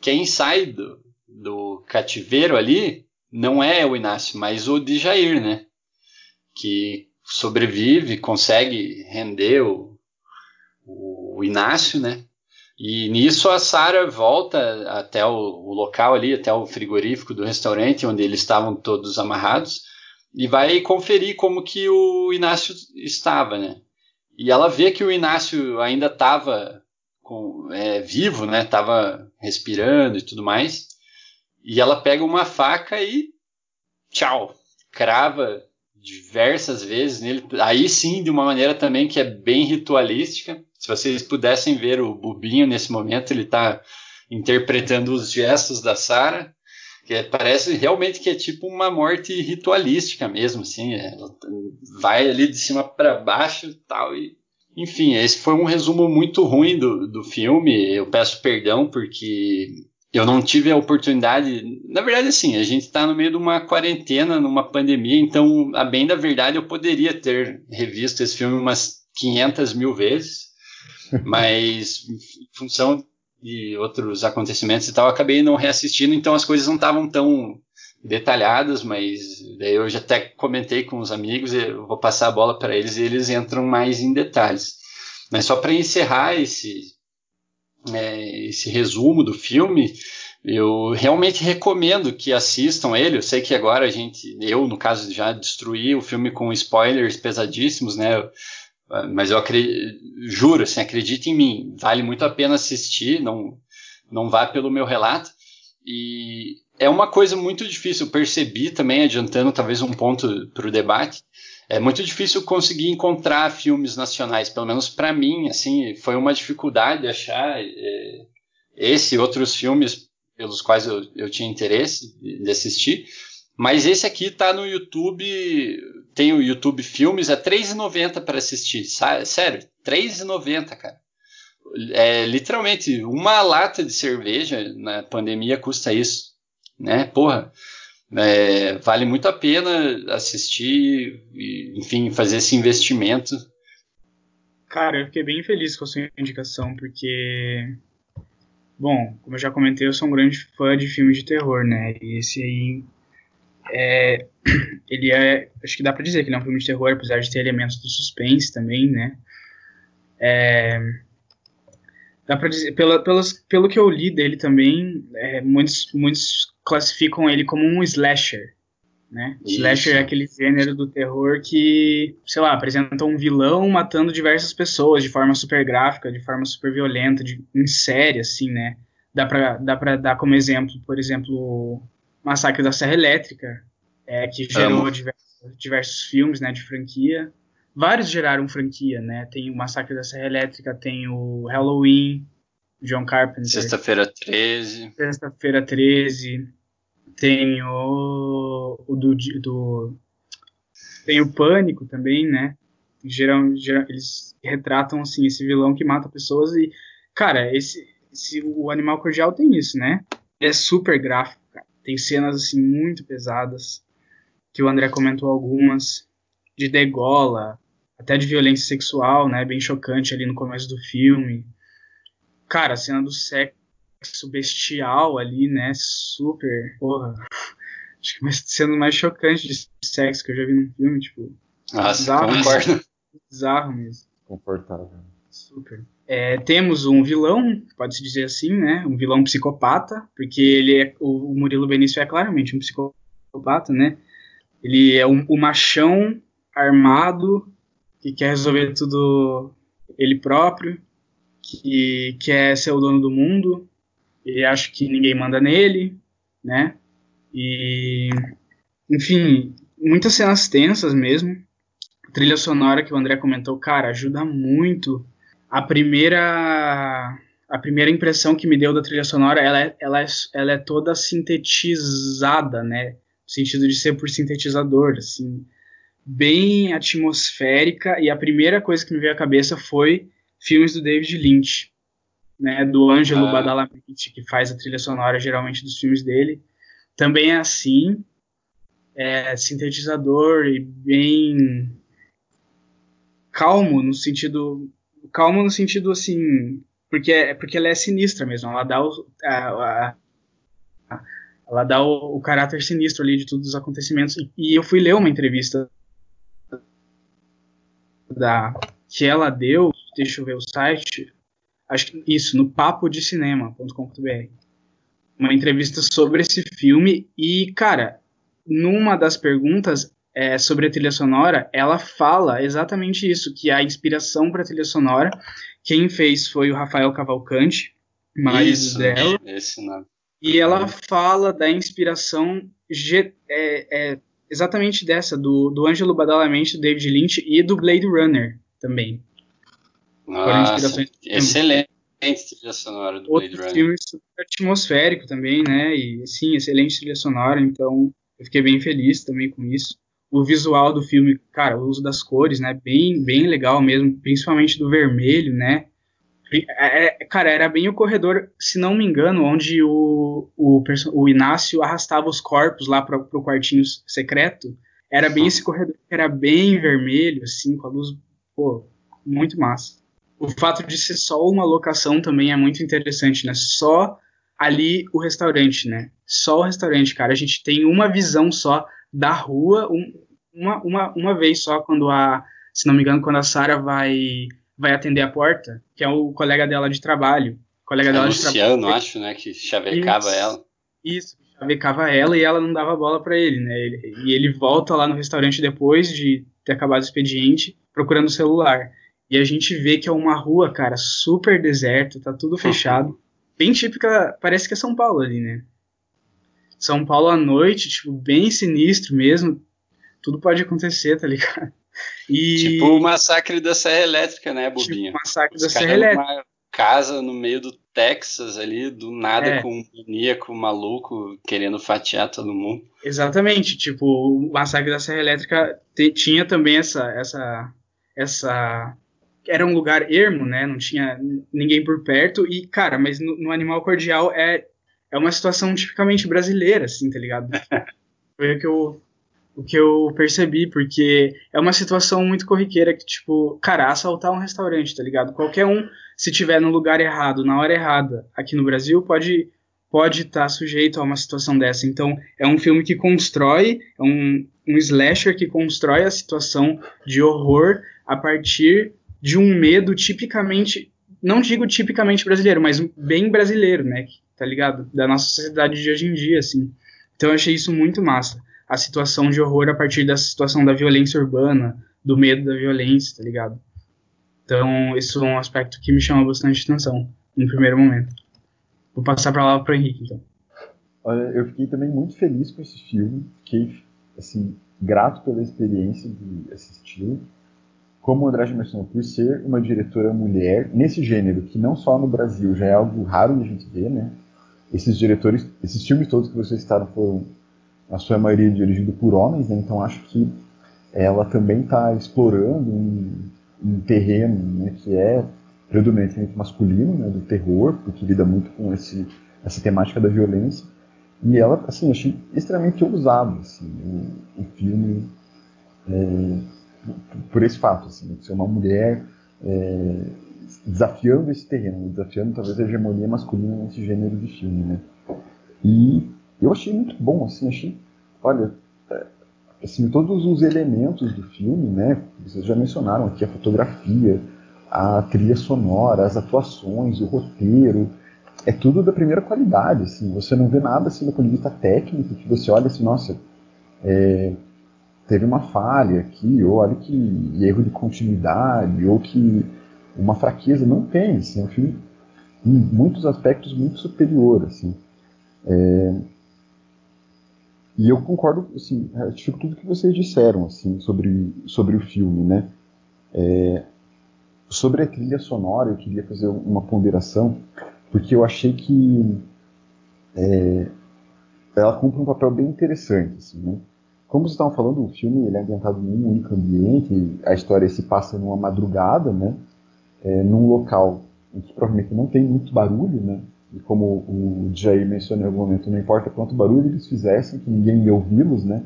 quem sai do, do cativeiro ali não é o Inácio, mas o Jair, né? Que sobrevive, consegue render o, o Inácio, né? E nisso a Sara volta até o, o, local ali, até o frigorífico do restaurante onde eles estavam todos amarrados e vai conferir como que o Inácio estava, né? E ela vê que o Inácio ainda estava é, vivo, né? Tava respirando e tudo mais. E ela pega uma faca e tchau, crava diversas vezes nele. Aí sim, de uma maneira também que é bem ritualística. Se vocês pudessem ver o Bubinho nesse momento, ele está interpretando os gestos da Sara que é, parece realmente que é tipo uma morte ritualística mesmo, assim, é, vai ali de cima para baixo tal e enfim, esse foi um resumo muito ruim do, do filme. Eu peço perdão porque eu não tive a oportunidade. Na verdade, assim, a gente está no meio de uma quarentena, numa pandemia, então, a bem da verdade, eu poderia ter revisto esse filme umas 500 mil vezes, mas em função e outros acontecimentos e tal, acabei não reassistindo, então as coisas não estavam tão detalhadas, mas daí eu já até comentei com os amigos, eu vou passar a bola para eles e eles entram mais em detalhes. Mas só para encerrar esse, é, esse resumo do filme, eu realmente recomendo que assistam ele. Eu sei que agora a gente, eu no caso já destruí o filme com spoilers pesadíssimos, né? Mas eu acredito, juro, assim, acredite em mim, vale muito a pena assistir, não, não vá pelo meu relato. E é uma coisa muito difícil, percebi também, adiantando talvez um ponto para o debate, é muito difícil conseguir encontrar filmes nacionais, pelo menos para mim, assim, foi uma dificuldade achar é, esse e outros filmes pelos quais eu, eu tinha interesse de assistir. Mas esse aqui tá no YouTube, tem o YouTube Filmes, é R$3,90 para assistir. Sério, R$3,90, cara. É, literalmente, uma lata de cerveja na pandemia custa isso, né? Porra, é, vale muito a pena assistir e, enfim, fazer esse investimento. Cara, eu fiquei bem feliz com a sua indicação, porque Bom, como eu já comentei, eu sou um grande fã de filmes de terror, né? E esse aí é, ele é, acho que dá para dizer que ele é um filme de terror, apesar de ter elementos do suspense também, né? É, dá para dizer, pela, pelas, pelo que eu li dele também, é, muitos, muitos classificam ele como um slasher, né? Isso. Slasher é aquele gênero do terror que, sei lá, apresenta um vilão matando diversas pessoas de forma super gráfica, de forma super violenta, de, em série, assim, né? Dá pra, dá pra dar como exemplo, por exemplo, Massacre da Serra Elétrica, é, que gerou diversos, diversos, filmes, né, de franquia. Vários geraram franquia, né? Tem o Massacre da Serra Elétrica, tem o Halloween, John Carpenter. Sexta-feira 13. Sexta-feira 13 tem o, o do, do, tem o pânico também, né? Geral, geral, eles retratam assim esse vilão que mata pessoas e cara, esse, esse o Animal Cordial tem isso, né? É super gráfico. Tem cenas assim muito pesadas que o André comentou algumas de degola, até de violência sexual, né? Bem chocante ali no começo do filme. Cara, a cena do sexo bestial ali, né? Super. Porra. Acho que sendo mais chocante de sexo que eu já vi num filme, tipo. Nossa, bizarro, concordo. Bizarro mesmo. Confortável. Super. É, temos um vilão, pode-se dizer assim, né? Um vilão psicopata, porque ele é. O Murilo Benício é claramente um psicopata, né? Ele é um, um machão armado que quer resolver tudo ele próprio, que quer ser o dono do mundo, ele acha que ninguém manda nele, né? E, enfim, muitas cenas tensas mesmo. A trilha sonora que o André comentou, cara, ajuda muito. A primeira a primeira impressão que me deu da trilha sonora, ela é, ela é, ela é toda sintetizada, né? No sentido de ser por sintetizador, assim, bem atmosférica. E a primeira coisa que me veio à cabeça foi filmes do David Lynch né, do Ângelo ah. Badalamenti, que faz a trilha sonora geralmente dos filmes dele. Também é assim, é sintetizador e bem calmo no sentido calmo no sentido assim porque é porque ela é sinistra mesmo ela dá o, a, a, ela dá o, o, caráter sinistro ali de todos os acontecimentos e, e eu fui ler uma entrevista da que ela deu deixa eu ver o site acho que isso, no papodecinema.com.br. Uma entrevista sobre esse filme e, cara, numa das perguntas é, sobre a trilha sonora, ela fala exatamente isso, que a inspiração para a trilha sonora, quem fez foi o Rafael Cavalcante, marido isso, dela. Esse nome. E ela fala da inspiração é, é, exatamente dessa, do, do Ângelo Badalamenti, do David Lynch e do Blade Runner também. Nossa, excelente trilha sonora do Outro Blade filme super atmosférico também, né? E sim, excelente trilha sonora, então eu fiquei bem feliz também com isso. O visual do filme, cara, o uso das cores, né? Bem, bem legal mesmo, principalmente do vermelho, né? É, é cara, era bem o corredor, se não me engano, onde o, o, o Inácio arrastava os corpos lá para o quartinho secreto. Era bem esse corredor, era bem vermelho, assim, com a luz, pô, muito massa o fato de ser só uma locação também é muito interessante, né? Só ali o restaurante, né? Só o restaurante, cara. A gente tem uma visão só da rua, um, uma, uma, uma vez só, quando a. Se não me engano, quando a Sara vai, vai atender a porta, que é o colega dela de trabalho. Colega é dela Luciano, de trabalho. acho, né? Que chavecava isso, ela. Isso, chavecava ela e ela não dava bola para ele, né? Ele, e ele volta lá no restaurante depois de ter acabado o expediente, procurando o celular. E a gente vê que é uma rua, cara, super deserta, tá tudo fechado. Bem típica, parece que é São Paulo ali, né? São Paulo à noite, tipo, bem sinistro mesmo. Tudo pode acontecer, tá ligado? E... Tipo o massacre da Serra Elétrica, né, Bobinha? Tipo o massacre Os da Serra Elétrica. Uma casa no meio do Texas ali, do nada, é. com um maníaco maluco querendo fatiar todo mundo. Exatamente, tipo, o massacre da Serra Elétrica tinha também essa, essa, essa era um lugar ermo, né? Não tinha ninguém por perto. E, cara, mas no, no Animal Cordial é, é uma situação tipicamente brasileira, assim, tá ligado? Foi o que eu, o que eu percebi, porque é uma situação muito corriqueira que, tipo, cara, assaltar um restaurante, tá ligado? Qualquer um, se tiver no lugar errado, na hora errada, aqui no Brasil, pode pode estar tá sujeito a uma situação dessa. Então, é um filme que constrói, é um, um slasher que constrói a situação de horror a partir de um medo tipicamente, não digo tipicamente brasileiro, mas bem brasileiro, né? Tá ligado? Da nossa sociedade de hoje em dia, assim. Então eu achei isso muito massa. a situação de horror a partir da situação da violência urbana, do medo da violência, tá ligado? Então, isso é um aspecto que me chama bastante atenção no primeiro momento. Vou passar a palavra para o Henrique, então. Olha, eu fiquei também muito feliz com esse filme, fiquei assim grato pela experiência de assisti-lo. Como Andrade mencionou, por ser uma diretora mulher nesse gênero, que não só no Brasil já é algo raro de a gente ver, né? Esses diretores, esses filmes todos que vocês citaram foram, na sua maioria, dirigidos por homens, né? Então acho que ela também está explorando um, um terreno né, que é predominantemente masculino, né, do terror, porque lida muito com esse, essa temática da violência. E ela, assim, achei extremamente ousado, assim, o, o filme, é, por esse fato, assim, de ser uma mulher é, desafiando esse terreno, desafiando talvez a hegemonia masculina nesse gênero de filme, né. E eu achei muito bom, assim, achei, olha, é, assim, todos os elementos do filme, né, vocês já mencionaram aqui a fotografia, a trilha sonora, as atuações, o roteiro, é tudo da primeira qualidade, assim, você não vê nada assim do ponto de vista técnico que você olha assim, nossa, é, teve uma falha aqui, ou olha que erro de continuidade, ou que uma fraqueza, não tem, assim, é um filme em muitos aspectos muito superior, assim. É, e eu concordo, assim, ratifico tudo que vocês disseram, assim, sobre, sobre o filme, né. É, sobre a trilha sonora, eu queria fazer uma ponderação, porque eu achei que é, ela cumpre um papel bem interessante. Assim, né? Como vocês estavam falando, o filme ele é ambientado num único ambiente, a história se passa numa madrugada, né? É, num local em que provavelmente não tem muito barulho, né? E como o Jair mencionou em algum momento, não importa quanto barulho eles fizessem, que ninguém ia ouvi-los, né?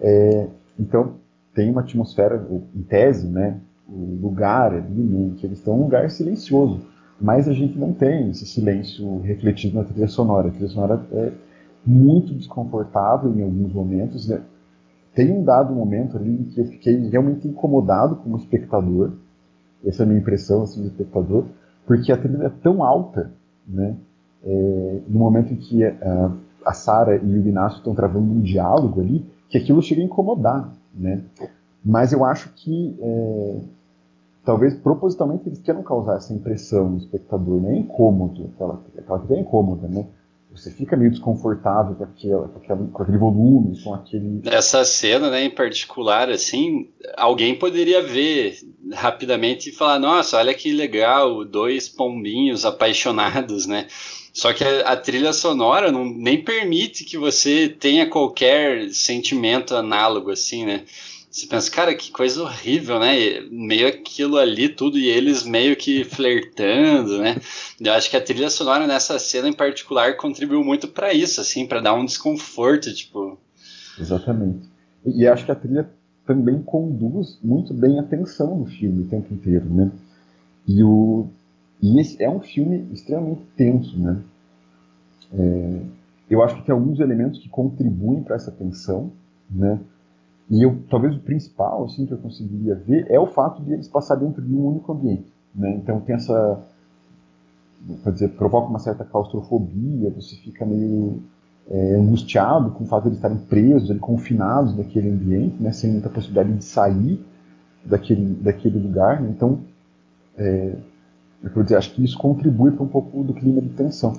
É, então tem uma atmosfera, em tese, né? O lugar ali, né, que eles estão um lugar silencioso mas a gente não tem esse silêncio refletido na trilha sonora. A trilha sonora é muito desconfortável em alguns momentos. Né? Tem um dado momento ali em que eu fiquei realmente incomodado como espectador, essa é a minha impressão assim, do espectador, porque a trilha é tão alta, né? É, no momento em que a, a Sara e o Ignacio estão travando um diálogo ali, que aquilo chega a incomodar, né? Mas eu acho que é, talvez propositalmente eles queiram causar essa impressão no espectador, né? É incômodo, aquela, aquela trilha é incômoda, né? Você fica meio desconfortável com, aquela, com, aquela, com aquele volume, com aquele. Essa cena, né, em particular, assim, alguém poderia ver rapidamente e falar: nossa, olha que legal, dois pombinhos apaixonados, né? Só que a, a, trilha sonora não, nem permite que você tenha qualquer sentimento análogo, assim, né? Você pensa, cara, que coisa horrível, né? Meio aquilo ali, tudo, e eles meio que flertando, né? Eu acho que a trilha sonora nessa cena em particular contribuiu muito para isso, assim, para dar um desconforto, tipo. Exatamente. E, e acho que a trilha também conduz muito bem a tensão do filme o tempo inteiro, né? E, o, e esse é um filme extremamente tenso, né? É, eu acho que tem alguns elementos que contribuem para essa tensão, né? E eu, talvez o principal assim, que eu conseguiria ver é o fato de eles passarem dentro de um único ambiente. Né? Então tem essa. Quer dizer, provoca uma certa claustrofobia, você fica meio é, angustiado com o fato de eles estarem presos, ali, confinados naquele ambiente, né, sem muita possibilidade de sair daquele, daquele lugar. Né? Então, é, eu vou dizer, acho que isso contribui para um pouco do clima de tensão.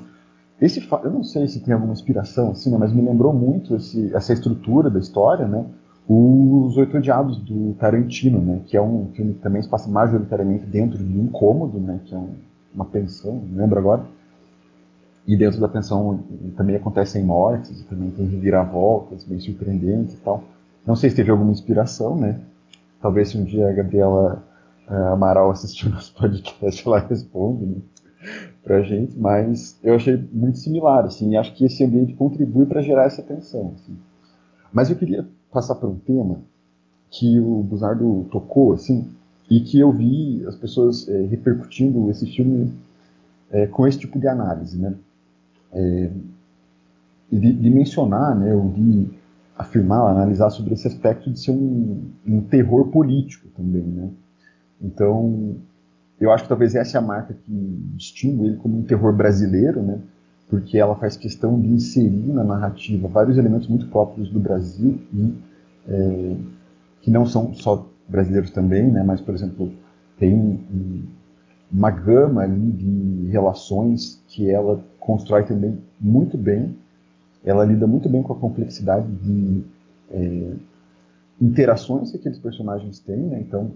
Esse, eu não sei se tem alguma inspiração, assim, né, mas me lembrou muito esse, essa estrutura da história, né? Os Oito Odiados, do Tarantino, né, que é um filme que também se passa majoritariamente dentro de um cômodo, né, que é um, uma pensão, não lembro agora. E dentro da pensão também acontecem mortes, também tem reviravoltas bem surpreendentes e tal. Não sei se teve alguma inspiração, né? Talvez se um dia a Gabriela uh, Amaral assistir nosso podcast, ela responde né, pra gente, mas eu achei muito similar, assim, acho que esse ambiente contribui para gerar essa tensão. Assim. Mas eu queria passar por um tema que o Buzardo tocou, assim, e que eu vi as pessoas é, repercutindo esse filme é, com esse tipo de análise, né? É, de, de, mencionar, né, ou de afirmar, analisar sobre esse aspecto de ser um, um terror político também, né? Então, eu acho que talvez essa é a marca que distingue ele como um terror brasileiro, né? Porque ela faz questão de inserir na narrativa vários elementos muito próprios do Brasil e é, que não são só brasileiros também, né, mas por exemplo tem uma gama de relações que ela constrói também muito bem. Ela lida muito bem com a complexidade de é, interações que aqueles personagens têm, né? Então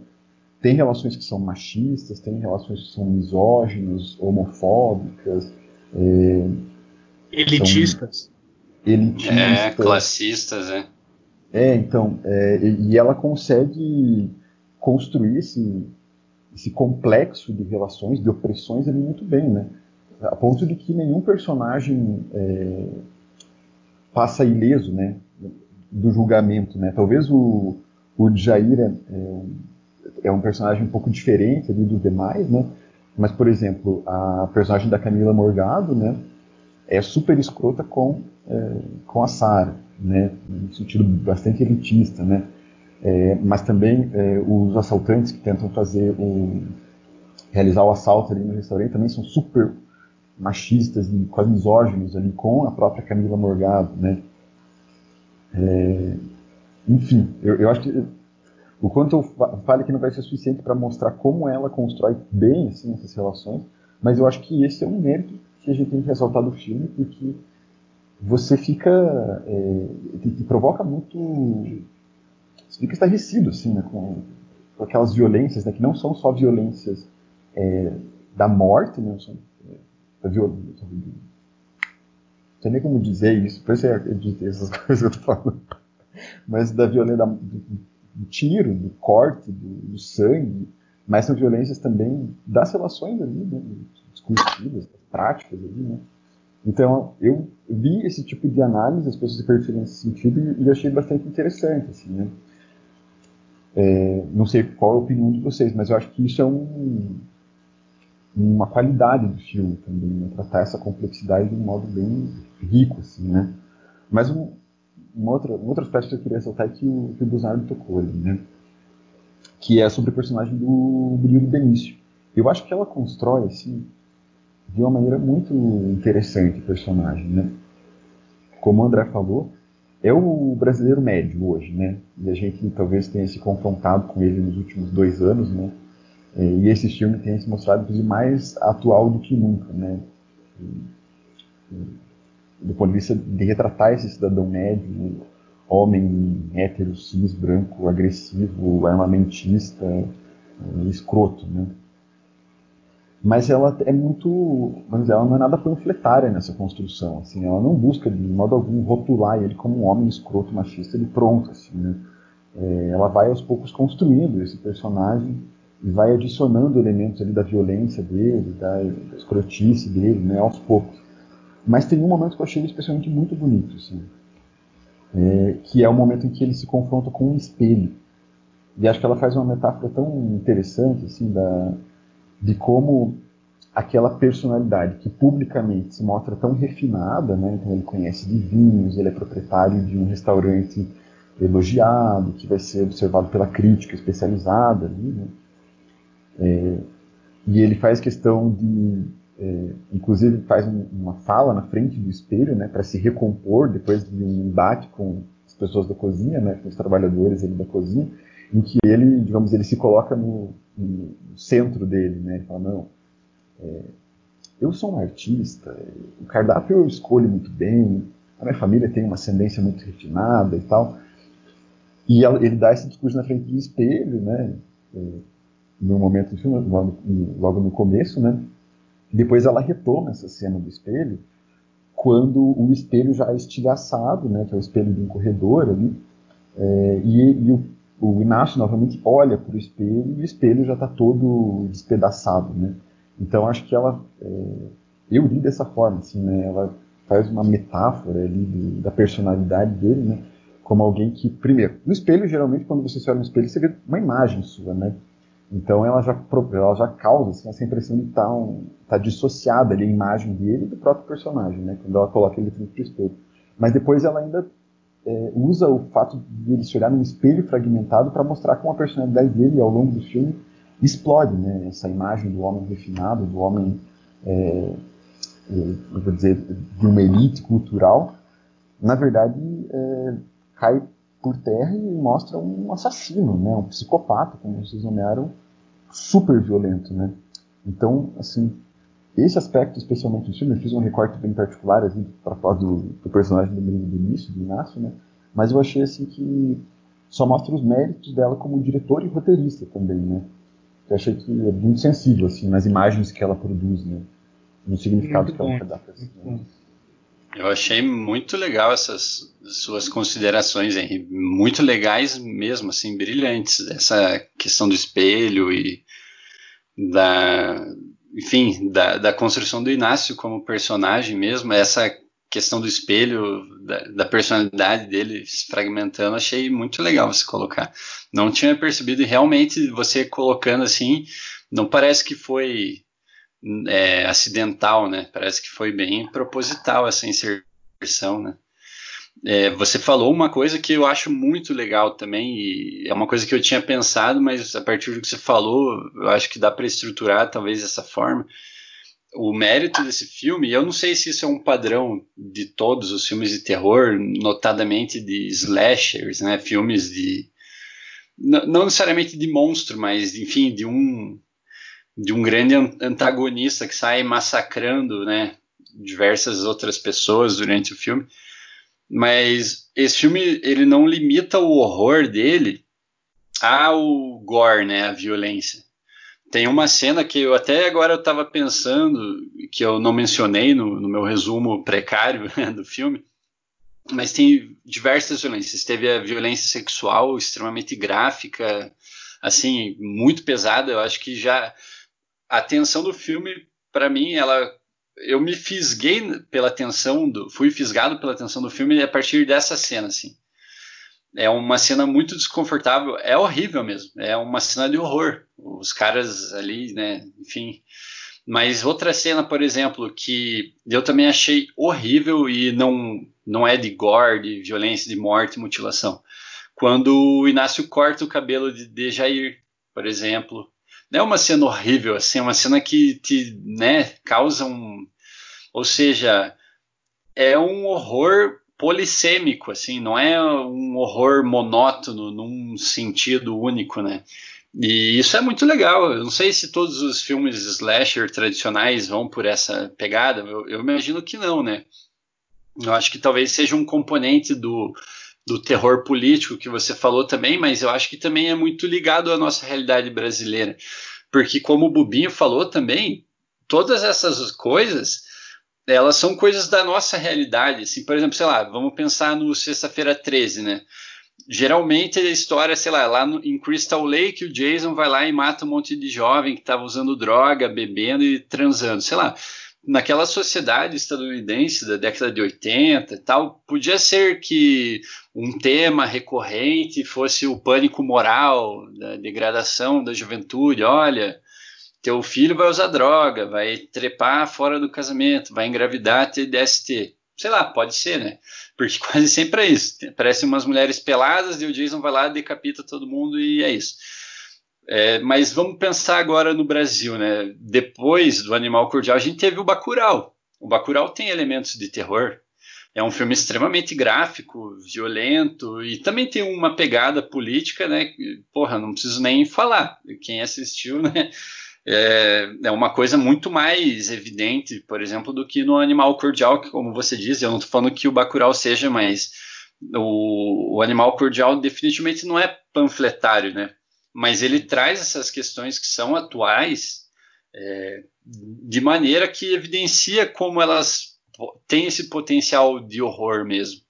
tem relações que são machistas, tem relações que são misóginas, homofóbicas, é, elitistas. elitistas. É, classistas, é. É, então, é, e ela consegue construir esse, esse complexo de relações, de opressões ali muito bem, né? A ponto de que nenhum personagem é, passa ileso, né? Do julgamento, né? Talvez o, o Jair é, é um personagem um pouco diferente ali dos demais, né? Mas, por exemplo, a personagem da Camila Morgado, né? É super escrota com, é, com a Sarah, né? No sentido bastante elitista, né? É, mas também é, os assaltantes que tentam fazer o, realizar o assalto ali no restaurante também são super machistas e quase misóginos ali com a própria Camila Morgado, né? É, enfim, eu, eu, acho que o quanto eu falo que não vai ser suficiente para mostrar como ela constrói bem assim, essas relações, mas eu acho que esse é um mérito que a gente tem que ressaltar do filme, porque você fica. É, que provoca muito você fica estarrecido assim, né, com, com, aquelas violências, né, que não são só violências é, da morte, né, são, é, da violência. Não sei nem como dizer isso, por isso eu disse essas coisas que eu estou falando. Mas da violência da, do, tiro, do corte, do, do, sangue, mas são violências também das relações ali, né, discursivas, práticas ali, né. Então, eu vi esse tipo de análise, as pessoas se perfilem nesse sentido, e, achei bastante interessante, assim, né. É, não sei qual a opinião de vocês, mas eu acho que isso é um, uma qualidade do filme também, né? tratar essa complexidade de um modo bem rico, assim, né? Mas um, um, outro, um outro que eu queria ressaltar é que o, que o tocou ali, né? Que é sobre o personagem do Murilo Benício. Eu acho que ela constrói, assim, de uma maneira muito interessante o personagem, né? Como o André falou, é o brasileiro médio hoje, né? E a gente talvez tenha se confrontado com ele nos últimos dois anos, né? E esse filme tem se mostrado inclusive mais atual do que nunca, né? Do ponto de vista de retratar esse cidadão médio, homem hétero, cis, branco, agressivo, armamentista, escroto, né? mas ela é muito, mas ela não é nada panfletária nessa construção, assim, ela não busca de modo algum rotular ele como um homem escroto machista de pronto, assim, né? é, ela vai aos poucos construindo esse personagem e vai adicionando elementos ali da violência dele, da, da escrotice dele, né, aos poucos. Mas tem um momento que eu achei especialmente muito bonito, assim, é, que é o momento em que ele se confronta com um espelho. E acho que ela faz uma metáfora tão interessante, assim, da de como aquela personalidade que publicamente se mostra tão refinada, né? Então ele conhece de vinhos, ele é proprietário de um restaurante elogiado, que vai ser observado pela crítica especializada ali, né? É, e ele faz questão de, é, inclusive faz um, uma fala na frente do espelho, né, para se recompor depois de um embate com as pessoas da cozinha, né, com os trabalhadores ali da cozinha, em que ele, digamos, ele se coloca no, no centro dele, né? Ele fala, não, é, eu sou um artista, o cardápio eu escolho muito bem, a minha família tem uma ascendência muito refinada e tal. E ele dá esse discurso na frente do espelho, né? É, no momento do filme, logo, logo no começo, né? Depois ela retoma essa cena do espelho, quando o espelho já é estilhaçado, né? Que é o espelho de um corredor ali, é, e, e o o Inácio novamente olha para o espelho e o espelho já está todo despedaçado, né? Então acho que ela, é, eu li dessa forma, assim, né? Ela faz uma metáfora ali da personalidade dele, né? Como alguém que, primeiro, no espelho geralmente quando você se olha no espelho você vê uma imagem sua, né? Então ela já, ela já causa assim, essa impressão de estar tá um, tá dissociada ali a imagem dele do próprio personagem, né? Quando ela coloca ele frente para o espelho. Mas depois ela ainda é, usa o fato de ele se olhar num espelho fragmentado para mostrar como a personalidade dele ao longo do filme explode, né? Essa imagem do homem refinado, do homem é, eu vou dizer, de uma elite cultural, na verdade é, cai por terra e mostra um assassino, né, um psicopata, como vocês nomearam, super violento, né. Então, assim, esse aspecto, especialmente no filme, eu fiz um recorte bem particular assim, para falar do, do, personagem do menino do início, do Inácio, né, mas eu achei assim que só mostra os méritos dela como diretor e roteirista também, né. Eu achei que é muito sensível, assim, nas imagens que ela produz, né, no significado muito que ela dar para eu achei muito legal essas suas considerações, Henry. Muito legais mesmo, assim, brilhantes. Essa questão do espelho e da, enfim, da, da construção do Inácio como personagem mesmo. Essa questão do espelho, da, da, personalidade dele se fragmentando, achei muito legal você colocar. Não tinha percebido e realmente você colocando assim, não parece que foi é, acidental, né? Parece que foi bem proposital essa inserção, né? É, você falou uma coisa que eu acho muito legal também, e é uma coisa que eu tinha pensado, mas a partir do que você falou, eu acho que dá para estruturar talvez dessa forma. O mérito desse filme, eu não sei se isso é um padrão de todos os filmes de terror, notadamente de slashers, né? Filmes de. Não necessariamente de monstro, mas enfim, de um de um grande antagonista que sai massacrando, né, diversas outras pessoas durante o filme. Mas esse filme ele não limita o horror dele ao gore, né, a violência. Tem uma cena que eu até agora eu estava pensando que eu não mencionei no, no meu resumo precário né, do filme, mas tem diversas violências. Teve a violência sexual extremamente gráfica, assim, muito pesada. Eu acho que já a tensão do filme, para mim, ela eu me fisguei pela tensão do, fui fisgado pela tensão do filme a partir dessa cena, assim. É uma cena muito desconfortável, é horrível mesmo, é uma cena de horror. Os caras ali, né, enfim. Mas outra cena, por exemplo, que eu também achei horrível e não não é de gore, de violência, de morte, mutilação. Quando o Inácio corta o cabelo de Dejair, por exemplo, não é uma cena horrível, assim, é uma cena que te, né, causa um, ou seja, é um horror polissêmico, assim, não é um horror monótono num sentido único, né? E isso é muito legal. Eu não sei se todos os filmes slasher tradicionais vão por essa pegada. Eu, eu imagino que não, né? Eu acho que talvez seja um componente do, do terror político que você falou também, mas eu acho que também é muito ligado à nossa realidade brasileira. Porque, como o Bubinho falou também, todas essas coisas elas são coisas da nossa realidade. Assim, por exemplo, sei lá, vamos pensar no Sexta-feira 13, né? Geralmente a história, sei lá, lá no, em Crystal Lake, o Jason vai lá e mata um monte de jovem que estava usando droga, bebendo e transando, sei lá naquela sociedade estadunidense da década de 80 e tal, podia ser que um tema recorrente fosse o pânico moral, da degradação da juventude. Olha, teu filho vai usar droga, vai trepar fora do casamento, vai engravidar, ter DST. Sei lá, pode ser, né? Porque quase sempre é isso. Parecem umas mulheres peladas e o Jason vai lá, decapita todo mundo e é isso. É, mas vamos pensar agora no Brasil, né? Depois do Animal Cordial, a gente teve o Bacurau. O Bacurau tem elementos de terror. É um filme extremamente gráfico, violento e também tem uma pegada política, né? Porra, não preciso nem falar. Quem assistiu, né? É, é uma coisa muito mais evidente, por exemplo, do que no Animal Cordial, que, como você diz, eu não estou falando que o Bacurau seja, mas o, o Animal Cordial definitivamente não é panfletário, né? Mas ele traz essas questões que são atuais é, de maneira que evidencia como elas têm esse potencial de horror mesmo.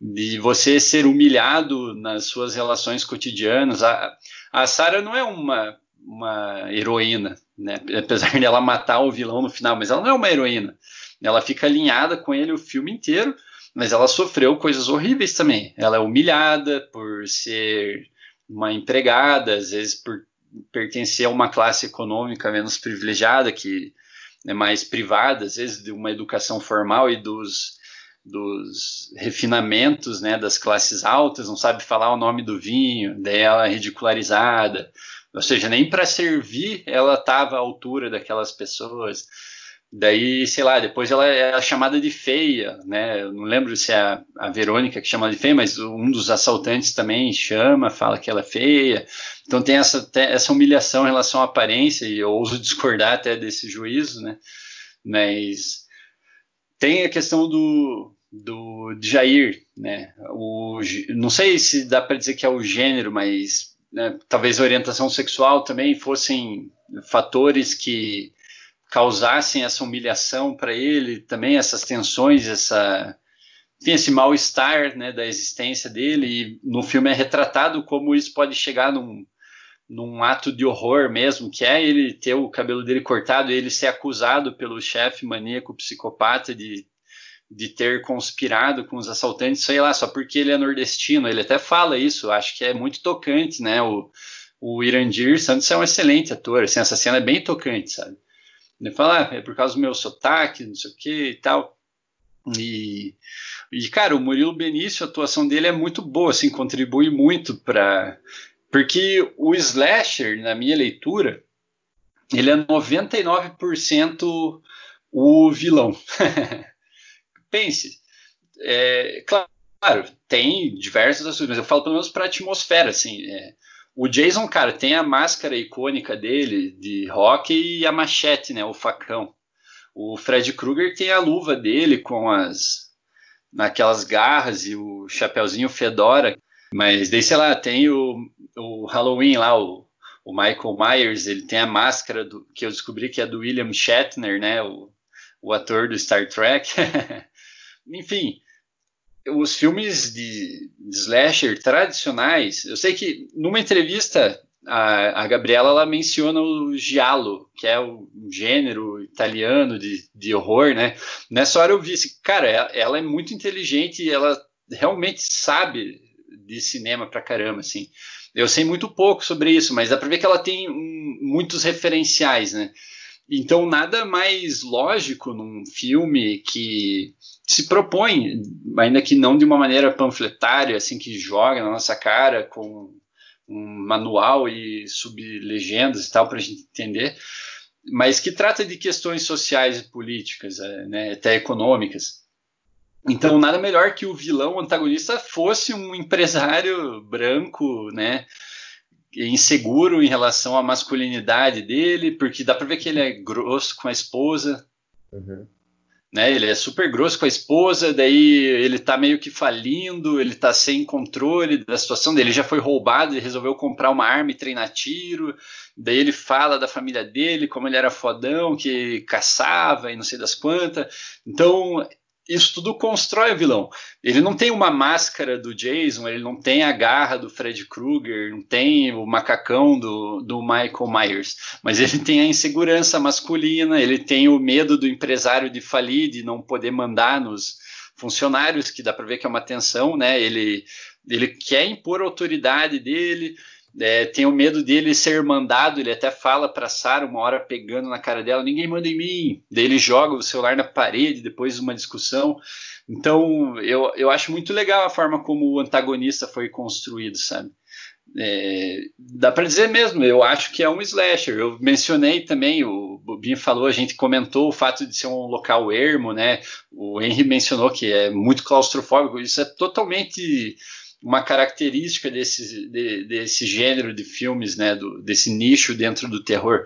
De você ser humilhado nas suas relações cotidianas. A, a Sarah não é uma, uma heroína, né? apesar dela matar o vilão no final, mas ela não é uma heroína. Ela fica alinhada com ele o filme inteiro, mas ela sofreu coisas horríveis também. Ela é humilhada por ser uma empregada, às vezes por pertencer a uma classe econômica menos privilegiada, que é mais privada, às vezes de uma educação formal e dos, dos refinamentos né, das classes altas, não sabe falar o nome do vinho, dela é ridicularizada, ou seja, nem para servir ela estava à altura daquelas pessoas. Daí, sei lá, depois ela é chamada de feia, né? Eu não lembro se é a, a Verônica que chama de feia, mas um dos assaltantes também chama, fala que ela é feia. Então tem essa, essa humilhação em relação à aparência, e eu ouso discordar até desse juízo, né? Mas tem a questão do, do Jair, né? O, não sei se dá para dizer que é o gênero, mas né, talvez a orientação sexual também fossem fatores que causassem essa humilhação para ele, também essas tensões, essa enfim, esse mal-estar né, da existência dele, e no filme é retratado como isso pode chegar num, num ato de horror mesmo, que é ele ter o cabelo dele cortado e ele ser acusado pelo chefe maníaco psicopata de, de ter conspirado com os assaltantes, sei lá, só porque ele é nordestino, ele até fala isso, acho que é muito tocante, né, o, o Irandir Santos é um excelente ator, assim, essa cena é bem tocante, sabe? Ele fala, ah, é por causa do meu sotaque, não sei o que e tal. E, e, cara, o Murilo Benício, a atuação dele é muito boa, assim, contribui muito para Porque o slasher, na minha leitura, ele é 99% o vilão. Pense, é, claro, tem diversos assuntos, mas eu falo pelo menos para a atmosfera, assim, é, o Jason, cara, tem a máscara icônica dele de rock e a machete, né, o facão. O Fred Krueger tem a luva dele com as naquelas garras e o chapeuzinho fedora. Mas daí, sei lá, tem o, o Halloween lá, o, o Michael Myers, ele tem a máscara do, que eu descobri que é do William Shatner, né, o, o ator do Star Trek. Enfim, os filmes de, slasher tradicionais, eu sei que numa entrevista a, a Gabriela ela menciona o giallo, que é o um gênero italiano de, de horror, né? Nessa hora eu vi assim, cara, ela, ela é muito inteligente ela realmente sabe de cinema pra caramba, assim. Eu sei muito pouco sobre isso, mas dá pra ver que ela tem um, muitos referenciais, né? Então, nada mais lógico num filme que se propõe, ainda que não de uma maneira panfletária, assim, que joga na nossa cara com um manual e sublegendas e tal para a gente entender, mas que trata de questões sociais e políticas, é, né, até econômicas. Então, nada melhor que o vilão o antagonista fosse um empresário branco, né, inseguro em relação à masculinidade dele, porque dá para ver que ele é grosso com a esposa. Uhum. Né, ele é super grosso com a esposa, daí ele tá meio que falindo, ele tá sem controle da situação dele, ele já foi roubado, ele resolveu comprar uma arma e treinar tiro, daí ele fala da família dele, como ele era fodão, que caçava e não sei das quantas. Então, isso tudo constrói o vilão. Ele não tem uma máscara do Jason, ele não tem a garra do Fred Krueger, não tem o macacão do, do Michael Myers, mas ele tem a insegurança masculina, ele tem o medo do empresário de falir, de não poder mandar nos funcionários, que dá para ver que é uma tensão, né? Ele, ele quer impor a autoridade dele, é, tem o medo dele ser mandado, ele até fala para Sarah uma hora pegando na cara dela, ninguém manda em mim. Daí ele joga o celular na parede depois de uma discussão. Então eu, eu acho muito legal a forma como o antagonista foi construído, sabe? É, dá para dizer mesmo, eu acho que é um slasher. Eu mencionei também, o Bobinho falou, a gente comentou o fato de ser um local ermo, né? O Henry mencionou que é muito claustrofóbico, isso é totalmente uma característica desse, de, desse gênero de filmes, né, do, desse nicho dentro do terror.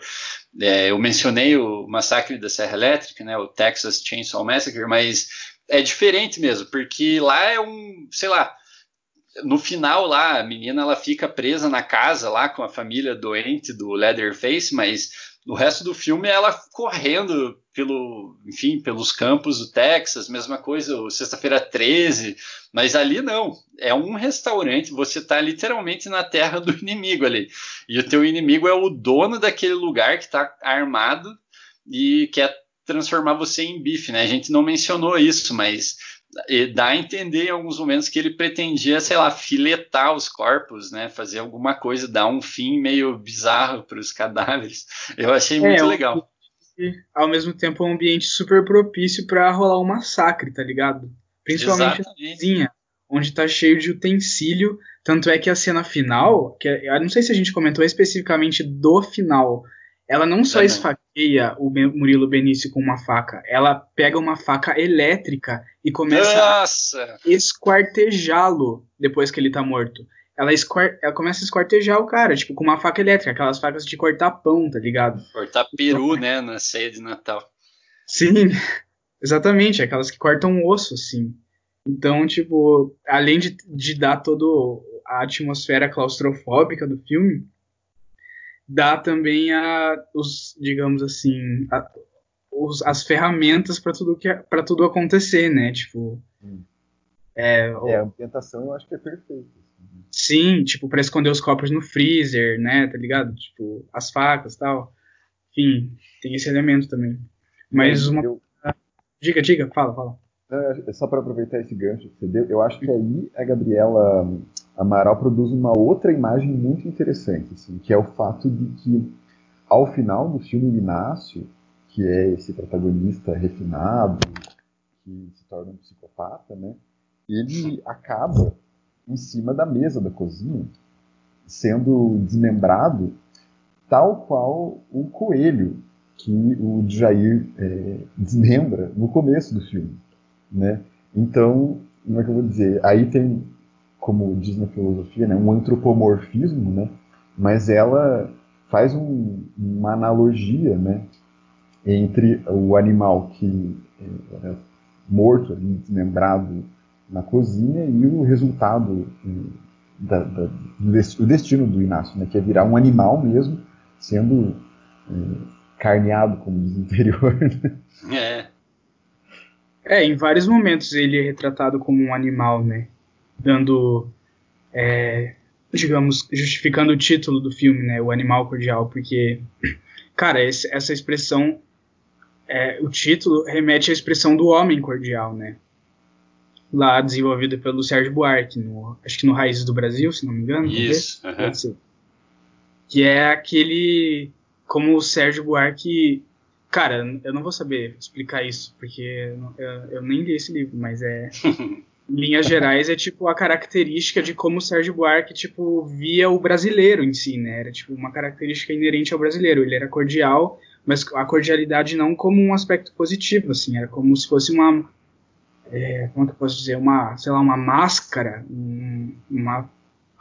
É, eu mencionei o Massacre da Serra Elétrica, né, o Texas Chainsaw Massacre, mas é diferente mesmo, porque lá é um, sei lá, no final lá a menina ela fica presa na casa lá com a família doente do Leatherface, mas no resto do filme ela correndo pelo, enfim, pelos campos do Texas, mesma coisa, sexta-feira 13, mas ali não, é um restaurante, você está literalmente na terra do inimigo ali, e o teu inimigo é o dono daquele lugar que está armado e quer transformar você em bife, né? A gente não mencionou isso, mas dá a entender em alguns momentos que ele pretendia, sei lá, filetar os corpos, né? Fazer alguma coisa, dar um fim meio bizarro para os cadáveres. Eu achei muito é, legal ao mesmo tempo é um ambiente super propício para rolar um massacre, tá ligado? Principalmente Exatamente. na cozinha, onde tá cheio de utensílio. Tanto é que a cena final, que é, eu não sei se a gente comentou especificamente do final, ela não só esfaqueia nocauteia o Murilo Benício com uma faca. Ela pega uma faca elétrica e começa Nossa! a esquartejá-lo depois que ele tá morto. Ela, esquar... ela começa a esquartejar o cara, tipo, com uma faca elétrica, aquelas facas de cortar pão, tá ligado? Cortar peru, né, na ceia de Natal. Sim, exatamente, aquelas que cortam osso, assim. Então, tipo, além de, de dar toda a atmosfera claustrofóbica do filme, dá também a, os, digamos assim, a, os, as ferramentas para tudo que para tudo acontecer, né? Tipo, Hum. é, É, a ambientação eu acho que é perfeita. Sim, tipo, para esconder os copos no freezer, né? Tá ligado? Tipo, as facas, tal. Enfim, tem esse elemento também. Mas uma Eu- diga, diga, fala, fala. Não, é só para aproveitar esse gancho que você deu, eu acho que aí a Gabriela Amaral produz uma outra imagem muito interessante, assim, que é o fato de que, ao final do filme o Inácio, que é esse protagonista refinado, que se torna um psicopata, né, ele acaba em cima da mesa da cozinha, sendo desmembrado, tal qual o coelho que o Jair é, desmembra no começo do filme né? Então, como é que eu vou dizer? Aí tem, como diz na filosofia, né, um antropomorfismo, né? Mas ela faz um- uma analogia, né, entre o animal que eh, era morto, desmembrado na cozinha e o resultado eh, da- da- do destino do Inácio, né, que é virar um animal mesmo, sendo eh, carneado, como diz o interior. É. É, em vários momentos ele é retratado como um animal, né? Dando, é, digamos, justificando o título do filme, né? O animal cordial, porque, cara, esse- essa expressão, é, o título remete à expressão do homem cordial, né? Lá desenvolvida pelo Sérgio Buarque, no, acho que no Raízes do Brasil, se não me engano. Isso. ser. Que é aquele. Como o Sérgio Buarque. Cara, eu não vou saber explicar isso, porque eu, eu- nem li esse livro, mas é. Em linhas gerais, é tipo a característica de como o Sérgio Buarque, tipo, via o brasileiro em si, né? Era tipo uma característica inerente ao brasileiro. Ele era cordial, mas a cordialidade não como um aspecto positivo, assim, era como se fosse uma. É, como que eu posso dizer? Uma, sei lá, uma máscara, um- uma.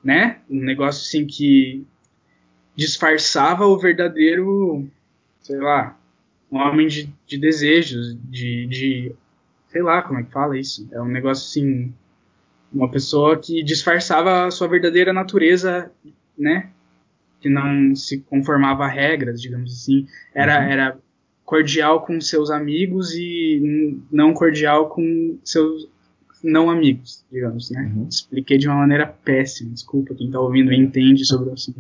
né? Um negócio assim que disfarçava o verdadeiro, sei lá, um homem de, de desejos, de, de. sei lá como é que fala isso. É um negócio assim. Uma pessoa que disfarçava a sua verdadeira natureza, né? Que não se conformava a regras, digamos assim. Era, Uhum. era cordial com seus amigos e não cordial com seus não amigos, digamos, né? Uhum. Expliquei de uma maneira péssima, desculpa quem tá ouvindo e entende sobre o assunto.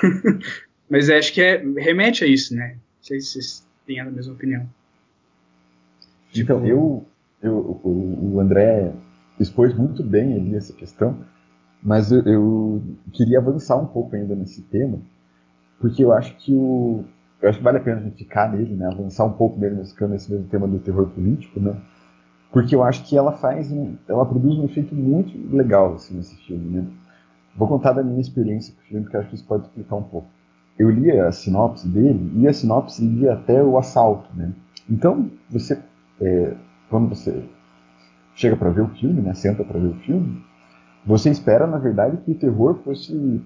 Mas acho que é, remete a isso, né? Não sei se vocês têm a mesma opinião. Então, Tipo- eu, eu, o, o André expôs muito bem ali essa questão, mas eu, eu queria avançar um pouco ainda nesse tema, porque eu acho que o, eu acho que vale a pena a gente ficar nele, né, avançar um pouco nele, nesse, mesmo tema do terror político, né, porque eu acho que ela faz, um, ela produz um efeito muito legal assim, nesse filme, né. Vou contar da minha experiência com o filme, porque acho que isso pode explicar um pouco. Eu li a sinopse dele, e a sinopse ia até o assalto, né. Então, você é, quando você chega para ver o filme, né, senta para ver o filme, você espera, na verdade, que o terror fosse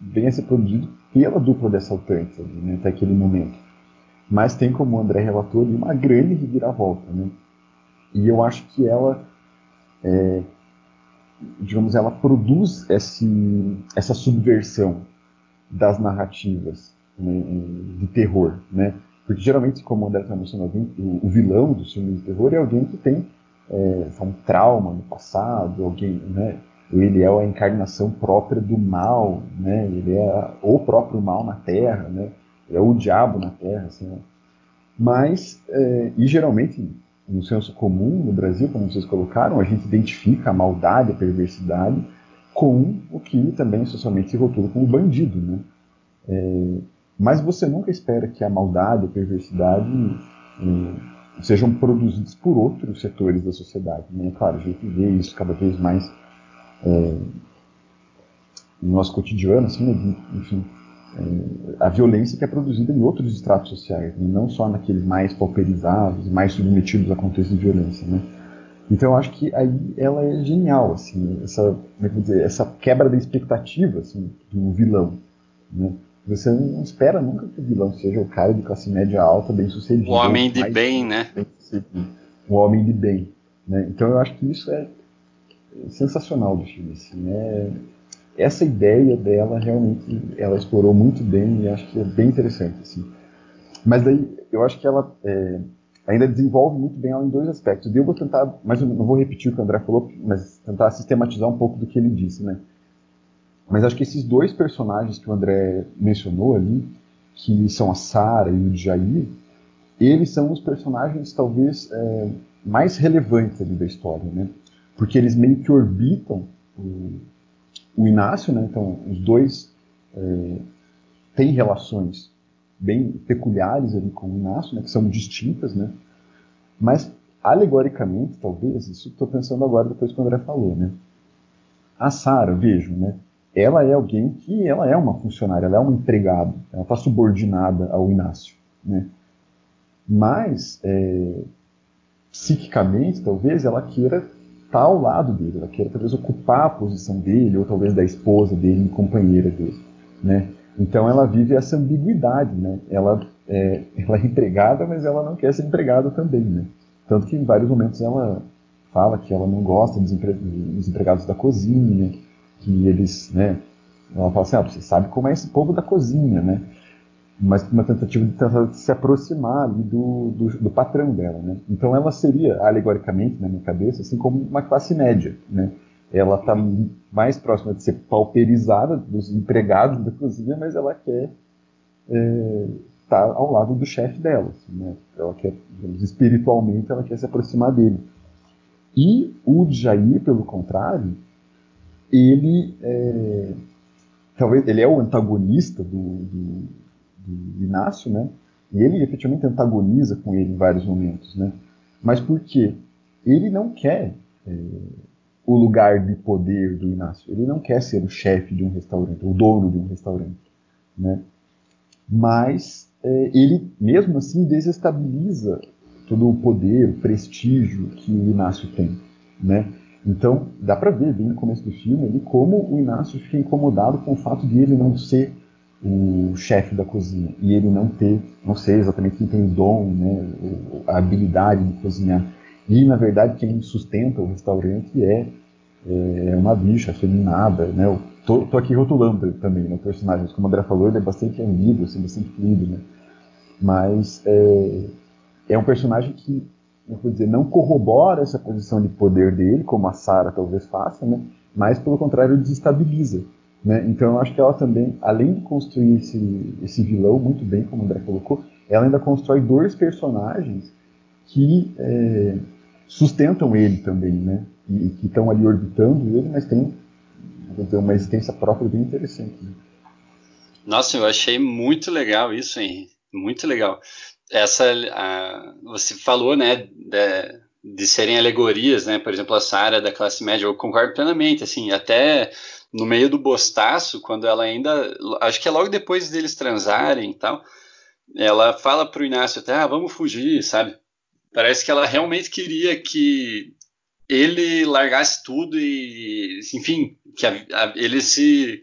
venha ser produzido pela dupla de assaltantes ali, né, até aquele momento. Mas tem, como o André relatou ali, uma grande reviravolta, né? E eu acho que ela, é, digamos, ela produz esse, essa subversão das narrativas né, de terror, né? Porque geralmente, como o André está mencionando, o, vilão do filme de terror é alguém que tem é, um trauma no passado, alguém, né? Ele é a encarnação própria do mal, né? Ele é o próprio mal na Terra, né? É o diabo na Terra, assim. Né? Mas, é, e geralmente, no senso comum no Brasil, como vocês colocaram, a gente identifica a maldade, a perversidade com o que também socialmente se rotula como bandido, né? É, mas você nunca espera que a maldade, a perversidade é, sejam produzidos por outros setores da sociedade. Né? Claro, a gente vê isso cada vez mais é, no nosso cotidiano, assim, enfim, é, a violência que é produzida em outros estratos sociais, né? não só naqueles mais pauperizados, mais submetidos a contexto de violência, né? Então eu acho que aí ela é genial, assim, essa, é dizer, essa quebra da expectativa assim, do vilão, né? Você não espera nunca que o vilão seja o cara de classe média alta, bem sucedido. O homem de bem, né? Bem o homem de bem. Né? Então eu acho que isso é sensacional do filme. Assim, é, essa ideia dela realmente ela explorou muito bem e acho que é bem interessante. Assim. Mas daí eu acho que ela é, ainda desenvolve muito bem ela em dois aspectos. Eu vou tentar, mas eu não vou repetir o que o André falou, mas tentar sistematizar um pouco do que ele disse, né? Mas acho que esses dois personagens que o André mencionou ali, que são a Sara e o Jair, eles são os personagens talvez é, mais relevantes ali da história, né? Porque eles meio que orbitam o, o Inácio, né? Então os dois é, têm relações bem peculiares ali com o Inácio, né? Que são distintas, né? Mas alegoricamente, talvez, isso estou pensando agora depois que o André falou, né? A Sara, vejo, né? Ela é alguém que ela é uma funcionária, ela é uma empregada, ela está subordinada ao Inácio, né? Mas, é, psiquicamente, talvez ela queira estar tá ao lado dele, ela queira talvez ocupar a posição dele, ou talvez da esposa dele, companheira dele, né? Então ela vive essa ambiguidade, né? Ela é, ela é empregada, mas ela não quer ser empregada também, né? Tanto que em vários momentos ela fala que ela não gosta dos, empre dos empregados da cozinha, que eles, né? Ela fala assim, ah, você sabe como é esse povo da cozinha, né? Mas uma tentativa de tentar se aproximar ali do, do, do, patrão dela, né? Então ela seria, alegoricamente, na minha cabeça, assim como uma classe média, né? Ela está mais próxima de ser pauperizada dos empregados da cozinha, mas ela quer estar é, tá ao lado do chefe dela, assim, né? Ela quer, digamos, espiritualmente, ela quer se aproximar dele. E o Jair, pelo contrário, ele é, talvez ele é o antagonista do, do de Inácio, né? E ele efetivamente antagoniza com ele em vários momentos, né? Mas por quê? Ele não quer é, o lugar de poder do Inácio. Ele não quer ser o chefe de um restaurante, o dono de um restaurante, né? Mas é, ele, mesmo assim, desestabiliza todo o poder, o prestígio que o Inácio tem, né? Então, dá para ver bem no começo do filme ali como o Inácio fica incomodado com o fato de ele não ser o chefe da cozinha e ele não ter, não sei exatamente quem tem dom, né, a habilidade de cozinhar. E na verdade quem sustenta o restaurante é, é uma bicha feminada, né? Eu tô, tô aqui rotulando também, né, o personagem, como o André falou, ele é bastante amigo, assim, bastante fluido, né? Mas é, é um personagem que, eu vou dizer, não corrobora essa posição de poder dele, como a Sarah talvez faça, né? Mas pelo contrário desestabiliza né? Então eu acho que ela também, além de construir esse, esse vilão muito bem, como o André colocou, ela ainda constrói dois personagens que é, sustentam ele também, né? E, que estão ali orbitando ele, mas tem dizer, uma existência própria bem interessante. Né? Nossa, eu achei muito legal isso, hein? Muito legal. Essa, a, você falou, né, de, de serem alegorias, né? Por exemplo, a Sara da classe média, eu concordo plenamente, assim, até no meio do bostaço, quando ela ainda. Acho que é logo depois deles transarem e tal. Ela fala pro Inácio até, ah, vamos fugir, sabe? Parece que ela realmente queria que ele largasse tudo e, enfim, que a, a, eles se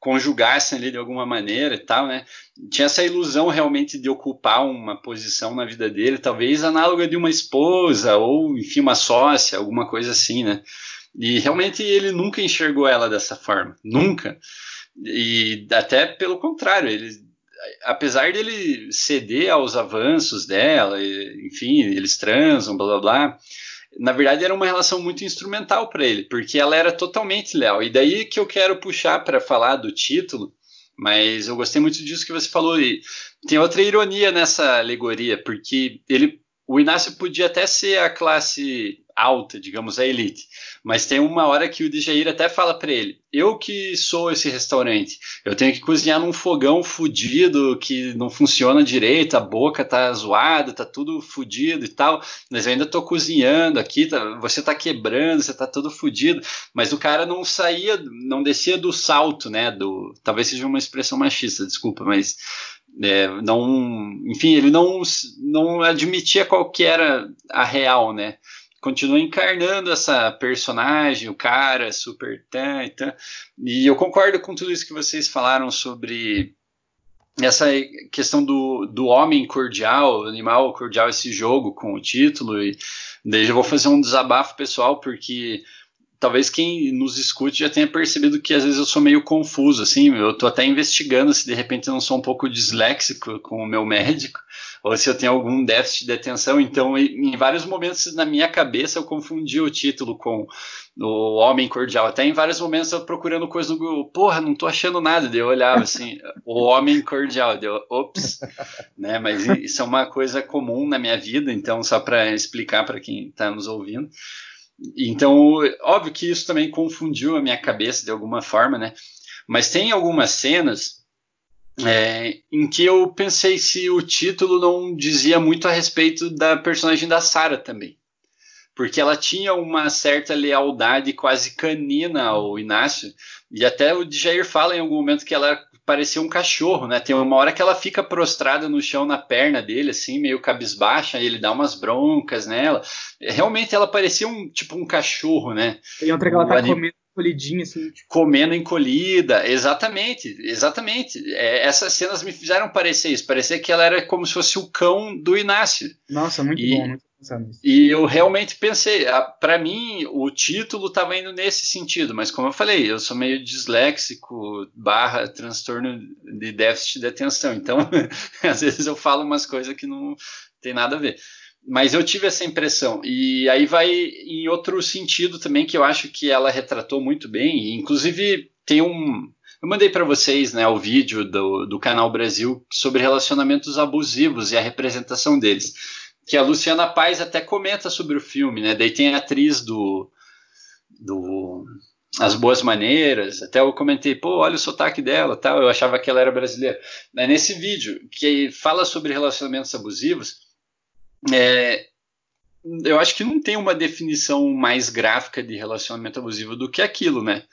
conjugassem ali de alguma maneira e tal, né? Tinha essa ilusão realmente de ocupar uma posição na vida dele, talvez análoga de uma esposa ou, enfim, uma sócia, alguma coisa assim, né? E realmente ele nunca enxergou ela dessa forma, nunca. E até pelo contrário, ele, apesar dele ceder aos avanços dela, enfim, eles transam, blá blá blá. Na verdade, era uma relação muito instrumental para ele, porque ela era totalmente leal. E daí que eu quero puxar para falar do título, mas eu gostei muito disso que você falou. E tem outra ironia nessa alegoria, porque ele o Inácio podia até ser a classe alta, digamos, a elite. Mas tem uma hora que o Djair até fala para ele: eu que sou esse restaurante, eu tenho que cozinhar num fogão fudido que não funciona direito, a boca tá zoada, tá tudo fudido e tal, mas eu ainda tô cozinhando aqui, tá, você tá quebrando, você tá todo fudido. Mas o cara não saía, não descia do salto, né? Do, talvez seja uma expressão machista, desculpa, mas é, não, enfim, ele não, não admitia qual que era a real, né? Continua encarnando essa personagem, o cara super tan e tan. E eu concordo com tudo isso que vocês falaram sobre essa questão do, do homem cordial, animal cordial, esse jogo com o título. E daí eu vou fazer um desabafo pessoal, porque talvez quem nos escute já tenha percebido que às vezes eu sou meio confuso, assim, eu tô até investigando se de repente eu não sou um pouco disléxico com o meu médico, ou se eu tenho algum déficit de atenção, então em vários momentos na minha cabeça eu confundi o título com o Homem Cordial, até em vários momentos eu procurando coisa no Google, porra, não tô achando nada, daí eu olhava assim, o Homem Cordial, deu, ops, né, mas isso é uma coisa comum na minha vida, então só para explicar para quem está nos ouvindo, então, óbvio que isso também confundiu a minha cabeça de alguma forma, né? Mas tem algumas cenas é, em que eu pensei se o título não dizia muito a respeito da personagem da Sarah também. Porque ela tinha uma certa lealdade quase canina ao Inácio, e até o Jair fala em algum momento que ela parecia um cachorro, né? Tem uma hora que ela fica prostrada no chão na perna dele, assim, meio cabisbaixa, e ele dá umas broncas nela. Realmente ela parecia um tipo um cachorro, né? E outra que ela tá anim... comendo encolhidinha, assim. Tipo... Comendo encolhida, exatamente, exatamente. É, essas cenas me fizeram parecer isso, parecia que ela era como se fosse o cão do Inácio. Nossa, muito e, bom, muito e eu realmente pensei, para mim o título estava indo nesse sentido, mas como eu falei, eu sou meio disléxico barra transtorno de déficit de atenção, então às vezes eu falo umas coisas que não tem nada a ver. Mas eu tive essa impressão. E aí vai em outro sentido também que eu acho que ela retratou muito bem. Inclusive tem um, eu mandei para vocês né, o vídeo do, do canal Brasil sobre relacionamentos abusivos e a representação deles que a Luciana Paz até comenta sobre o filme, né? Daí tem a atriz do, do As Boas Maneiras, até eu comentei, pô, olha o sotaque dela, tal, eu achava que ela era brasileira. Mas nesse vídeo, que fala sobre relacionamentos abusivos, é, eu acho que não tem uma definição mais gráfica de relacionamento abusivo do que aquilo, né?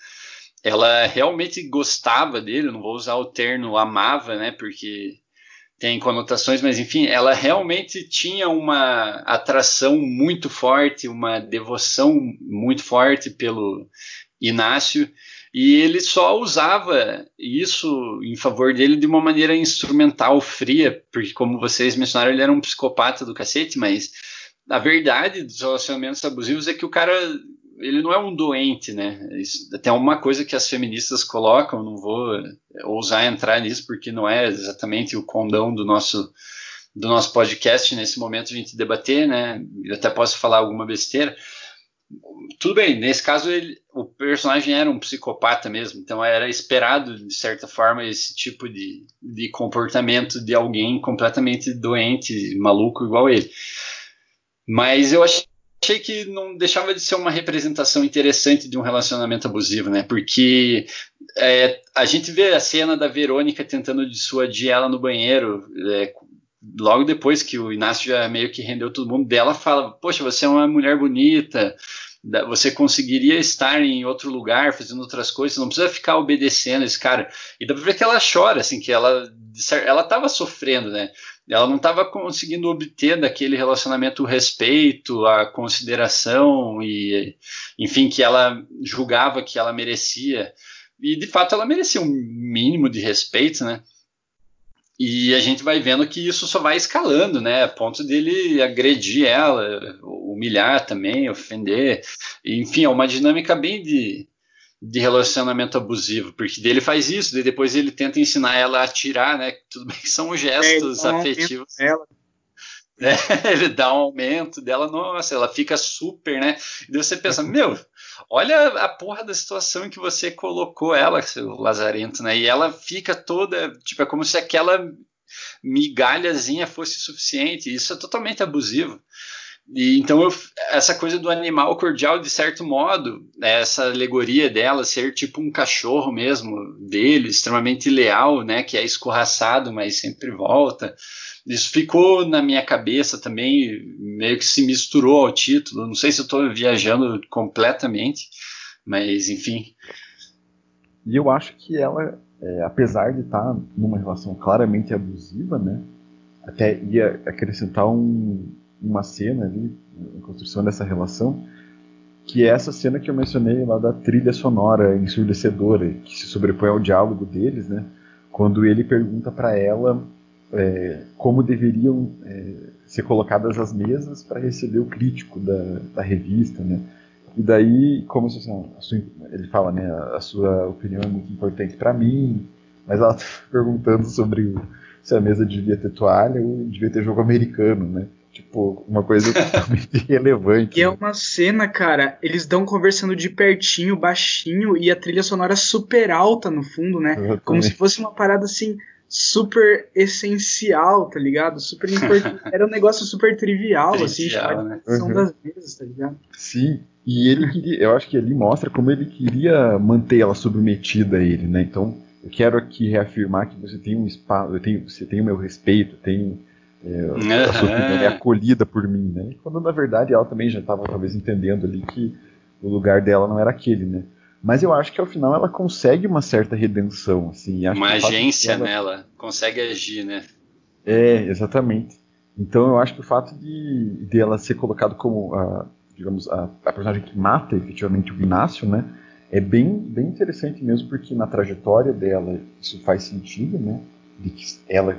Ela realmente gostava dele, não vou usar o termo amava, né? Porque tem conotações, mas enfim, ela realmente tinha uma atração muito forte, uma devoção muito forte pelo Inácio, e ele só usava isso em favor dele de uma maneira instrumental, fria, porque, como vocês mencionaram, ele era um psicopata do cacete, mas a verdade dos relacionamentos abusivos é que o cara ele não é um doente, né? Tem uma coisa que as feministas colocam, não vou ousar entrar nisso porque não é exatamente o condão do nosso do nosso podcast nesse momento a gente debater, né? Eu até posso falar alguma besteira. Tudo bem, nesse caso ele, o personagem era um psicopata mesmo, então era esperado de certa forma esse tipo de, de comportamento de alguém completamente doente, maluco igual ele. Mas eu achei achei que não deixava de ser uma representação interessante de um relacionamento abusivo, né? Porque é, a gente vê a cena da Verônica tentando dissuadir ela no banheiro, é, logo depois que o Inácio já meio que rendeu todo mundo dela, fala: Poxa, você é uma mulher bonita, você conseguiria estar em outro lugar fazendo outras coisas, não precisa ficar obedecendo esse cara. E dá pra ver que ela chora, assim, que ela ela estava sofrendo, né? Ela não estava conseguindo obter daquele relacionamento o respeito, a consideração e, enfim, que ela julgava que ela merecia. E de fato ela merecia um mínimo de respeito, né? E a gente vai vendo que isso só vai escalando, né? A ponto dele agredir ela, humilhar também, ofender. Enfim, é uma dinâmica bem de, de relacionamento abusivo, porque dele faz isso, daí depois ele tenta ensinar ela a atirar, né? Tudo bem que são gestos é, afetivos. É, ele dá um aumento dela, nossa, ela fica super, né? E você pensa, meu, olha a porra da situação em que você colocou ela, seu lazarento, né? E ela fica toda, tipo, é como se aquela migalhazinha fosse suficiente. Isso é totalmente abusivo. E, então, eu, essa coisa do animal cordial, de certo modo, né, essa alegoria dela ser tipo um cachorro mesmo, dele, extremamente leal, né, que é escorraçado, mas sempre volta. Isso ficou na minha cabeça também, meio que se misturou ao título. Não sei se eu estou viajando completamente, mas enfim. E eu acho que ela, é, apesar de estar tá numa relação claramente abusiva, né, até ia acrescentar um, uma cena ali, a construção dessa relação, que é essa cena que eu mencionei lá da trilha sonora ensurdecedora, que se sobrepõe ao diálogo deles, né? Quando ele pergunta para ela é, como deveriam é, ser colocadas as mesas para receber o crítico da, da revista, né? E daí, como assim, sua, ele fala, né? A sua opinião é muito importante para mim, mas ela tá perguntando sobre se a mesa devia ter toalha ou devia ter jogo americano, né? Tipo, uma coisa totalmente irrelevante. E é né? é uma cena, cara, eles estão conversando de pertinho, baixinho, e a trilha sonora super alta no fundo, né? Exatamente. Como se fosse uma parada assim, super essencial, tá ligado? Super importante. Era um negócio super trivial, assim, trivial, assim, né? São uhum. das mesas, tá ligado? Sim. E ele queria, eu acho que ele mostra como ele queria manter ela submetida a ele, né? Então, eu quero aqui reafirmar que você tem um espaço, eu tenho, você tem o meu respeito, tem é, uhum. A sua opinião é acolhida por mim, né? Quando na verdade ela também já estava talvez entendendo ali que o lugar dela não era aquele, né? Mas eu acho que ao final ela consegue uma certa redenção, assim. uma agência ela... nela, consegue agir, né? É, exatamente. Então eu acho que o fato de, de ela ser colocado como a, digamos, a, a personagem que mata efetivamente o Inácio, né? É bem, bem interessante mesmo, porque na trajetória dela isso faz sentido, né? De que ela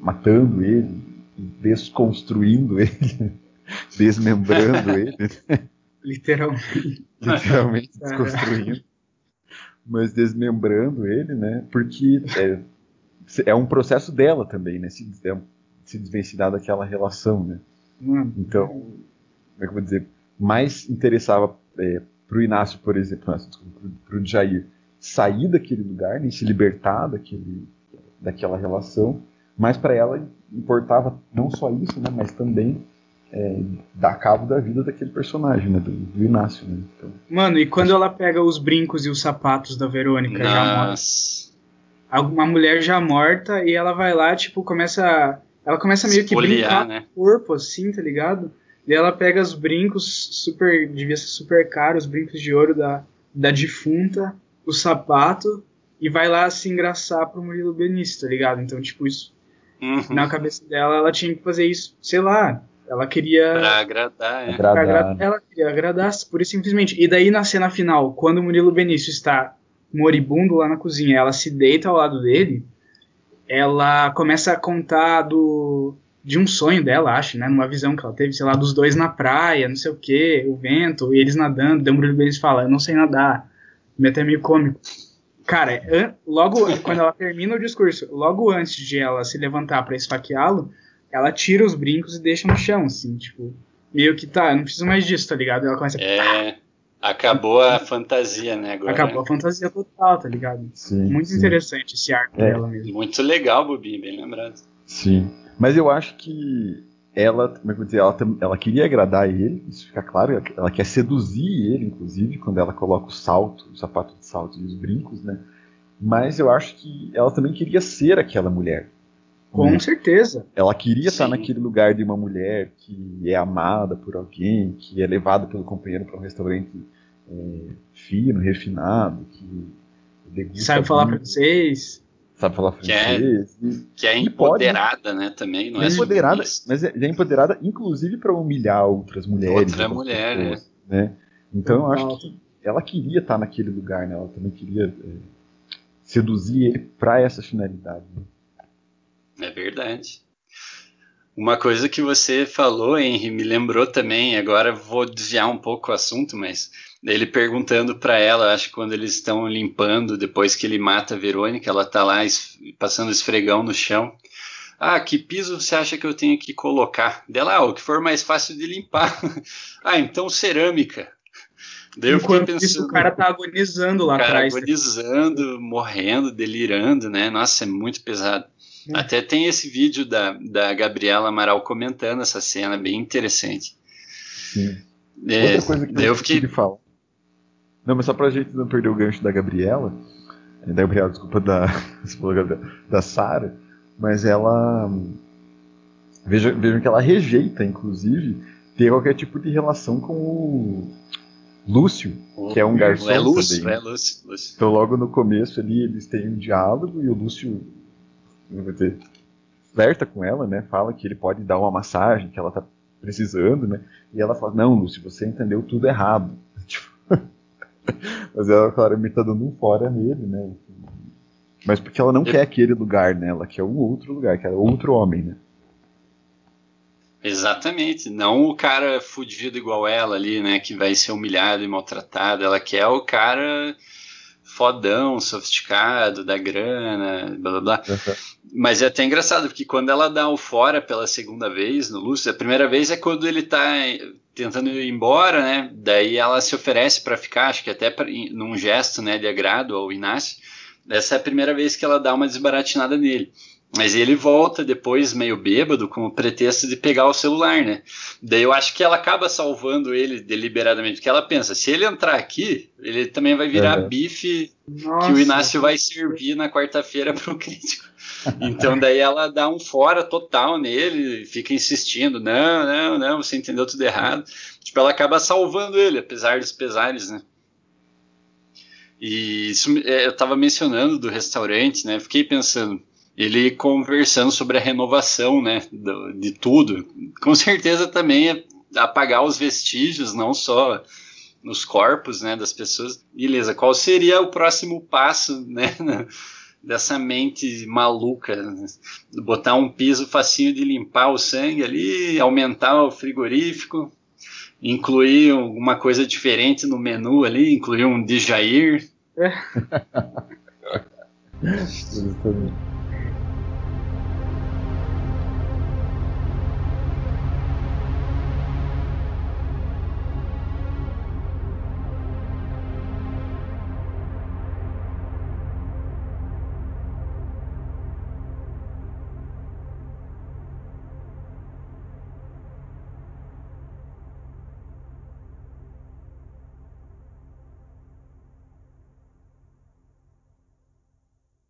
matando ele, desconstruindo ele, desmembrando ele. Literalmente. Literalmente desconstruindo. Mas desmembrando ele, né? Porque é, é um processo dela também, né? Se, é, se desvencilhar daquela relação, né? Hum. Então, como é que eu vou dizer? Mais interessava é, pro Inácio, por exemplo, desculpa, pro, pro Jair, sair daquele lugar, né? se libertar daquele, daquela relação, mas para ela importava não só isso, né, mas também é, dar cabo da vida daquele personagem, né, do, do Inácio. Né? Então, Mano, e quando ela pega os brincos e os sapatos da Verônica Nossa. já morta, uma mulher já morta e ela vai lá, tipo, começa, ela começa meio Espoliar, que brincar né? o corpo, assim, tá ligado? E ela pega os brincos super, devia ser super caro, os brincos de ouro da, da defunta, o sapato e vai lá se engraçar pro Murilo Benício, tá ligado? Então, tipo, isso Uhum. Na cabeça dela, ela tinha que fazer isso, sei lá. Ela queria. Pra agradar, é. Pra agradar. Ela queria agradar, por isso simplesmente. E daí, na cena final, quando o Murilo Benício está moribundo lá na cozinha, ela se deita ao lado dele, ela começa a contar do de um sonho dela, acho, né? Numa visão que ela teve, sei lá, dos dois na praia, não sei o que, o vento, e eles nadando. Daí o Murilo Benício fala: Eu não sei nadar. Me até meio cômico. Cara, logo quando ela termina o discurso, logo antes de ela se levantar para esfaqueá-lo, ela tira os brincos e deixa no chão, assim, tipo, meio que tá, eu não preciso mais disso, tá ligado? Ela começa É, acabou a fantasia, né, agora. Acabou a fantasia total, tá ligado? Sim, Muito sim. interessante esse arco é. dela mesmo. Muito legal, Bubi, bem lembrado. Sim. Mas eu acho que ela, como é que eu dizer, ela, ela queria agradar ele, isso fica claro, ela quer seduzir ele, inclusive, quando ela coloca o salto, o sapato de salto e os brincos, né? Mas eu acho que ela também queria ser aquela mulher. Com né? certeza. Ela queria Sim. estar naquele lugar de uma mulher que é amada por alguém, que é levada pelo companheiro para um restaurante é, fino, refinado, que degusta sabe falar francês sabe falar francês. Que é, que é empoderada, pode, né, também, não é, é empoderada, mas é, é empoderada inclusive para humilhar outras mulheres. Outra mulher, pessoas, né? né? Então eu acho que ela queria estar naquele lugar, né? Ela também queria é, seduzir ele para essa finalidade. Né? É verdade. Uma coisa que você falou, Henry, me lembrou também, agora vou desviar um pouco o assunto, mas ele perguntando para ela, acho que quando eles estão limpando, depois que ele mata a Verônica, ela tá lá es passando esfregão no chão. Ah, que piso você acha que eu tenho que colocar? Dela, ah, o que for mais fácil de limpar. ah, então cerâmica. Daí Enquanto pensando, isso, o cara tá agonizando lá cara atrás. agonizando, morrendo, delirando, né? Nossa, é muito pesado. Hum. Até tem esse vídeo da, da Gabriela Amaral comentando essa cena, bem interessante. Sim. É, Outra coisa que eu fiquei. fiquei... falar. Não, mas só pra gente não perder o gancho da Gabriela. Da Gabriela, desculpa, da. Da Sarah. Mas ela. Vejam, vejam que ela rejeita, inclusive, ter qualquer tipo de relação com o Lúcio, que é um garçom É Lúcio, também. é Lúcio, Lúcio. Então logo no começo ali eles têm um diálogo e o Lúcio dizer, flerta com ela, né? Fala que ele pode dar uma massagem que ela tá precisando, né? E ela fala, não, Lúcio, você entendeu tudo errado. Tipo, Mas ela claramente tá dando um fora nele, né? Mas porque ela não quer aquele lugar, né? Ela quer um outro lugar, quer outro homem, né? Exatamente, não o cara fudido igual ela ali, né, que vai ser humilhado e maltratado. Ela quer o cara fodão, sofisticado, da grana, blá blá blá. Mas é até engraçado, porque quando ela dá o fora pela segunda vez no Lúcio, a primeira vez é quando ele tá tentando ir embora, né? Daí ela se oferece para ficar, acho que até pra, num gesto, né, de agrado ao Inácio. Essa é a primeira vez que ela dá uma desbaratinada nele. Mas ele volta depois meio bêbado com o pretexto de pegar o celular, né? Daí eu acho que ela acaba salvando ele deliberadamente, porque ela pensa, se ele entrar aqui, ele também vai virar Uhum. bife Nossa. que o Inácio vai servir na quarta-feira pro crítico. Então daí ela dá um fora total nele, fica insistindo, não, não, não, você entendeu tudo errado. Tipo, ela acaba salvando ele, apesar dos pesares, né? E isso é, eu tava mencionando do restaurante, né? Fiquei pensando, ele conversando sobre a renovação, né, de tudo. Com certeza também é apagar os vestígios, não só nos corpos, né, das pessoas. Beleza, qual seria o próximo passo, né, dessa mente maluca? né? Botar um piso facinho de limpar o sangue ali, aumentar o frigorífico, incluir alguma coisa diferente no menu ali, incluir um de Jair. Justamente.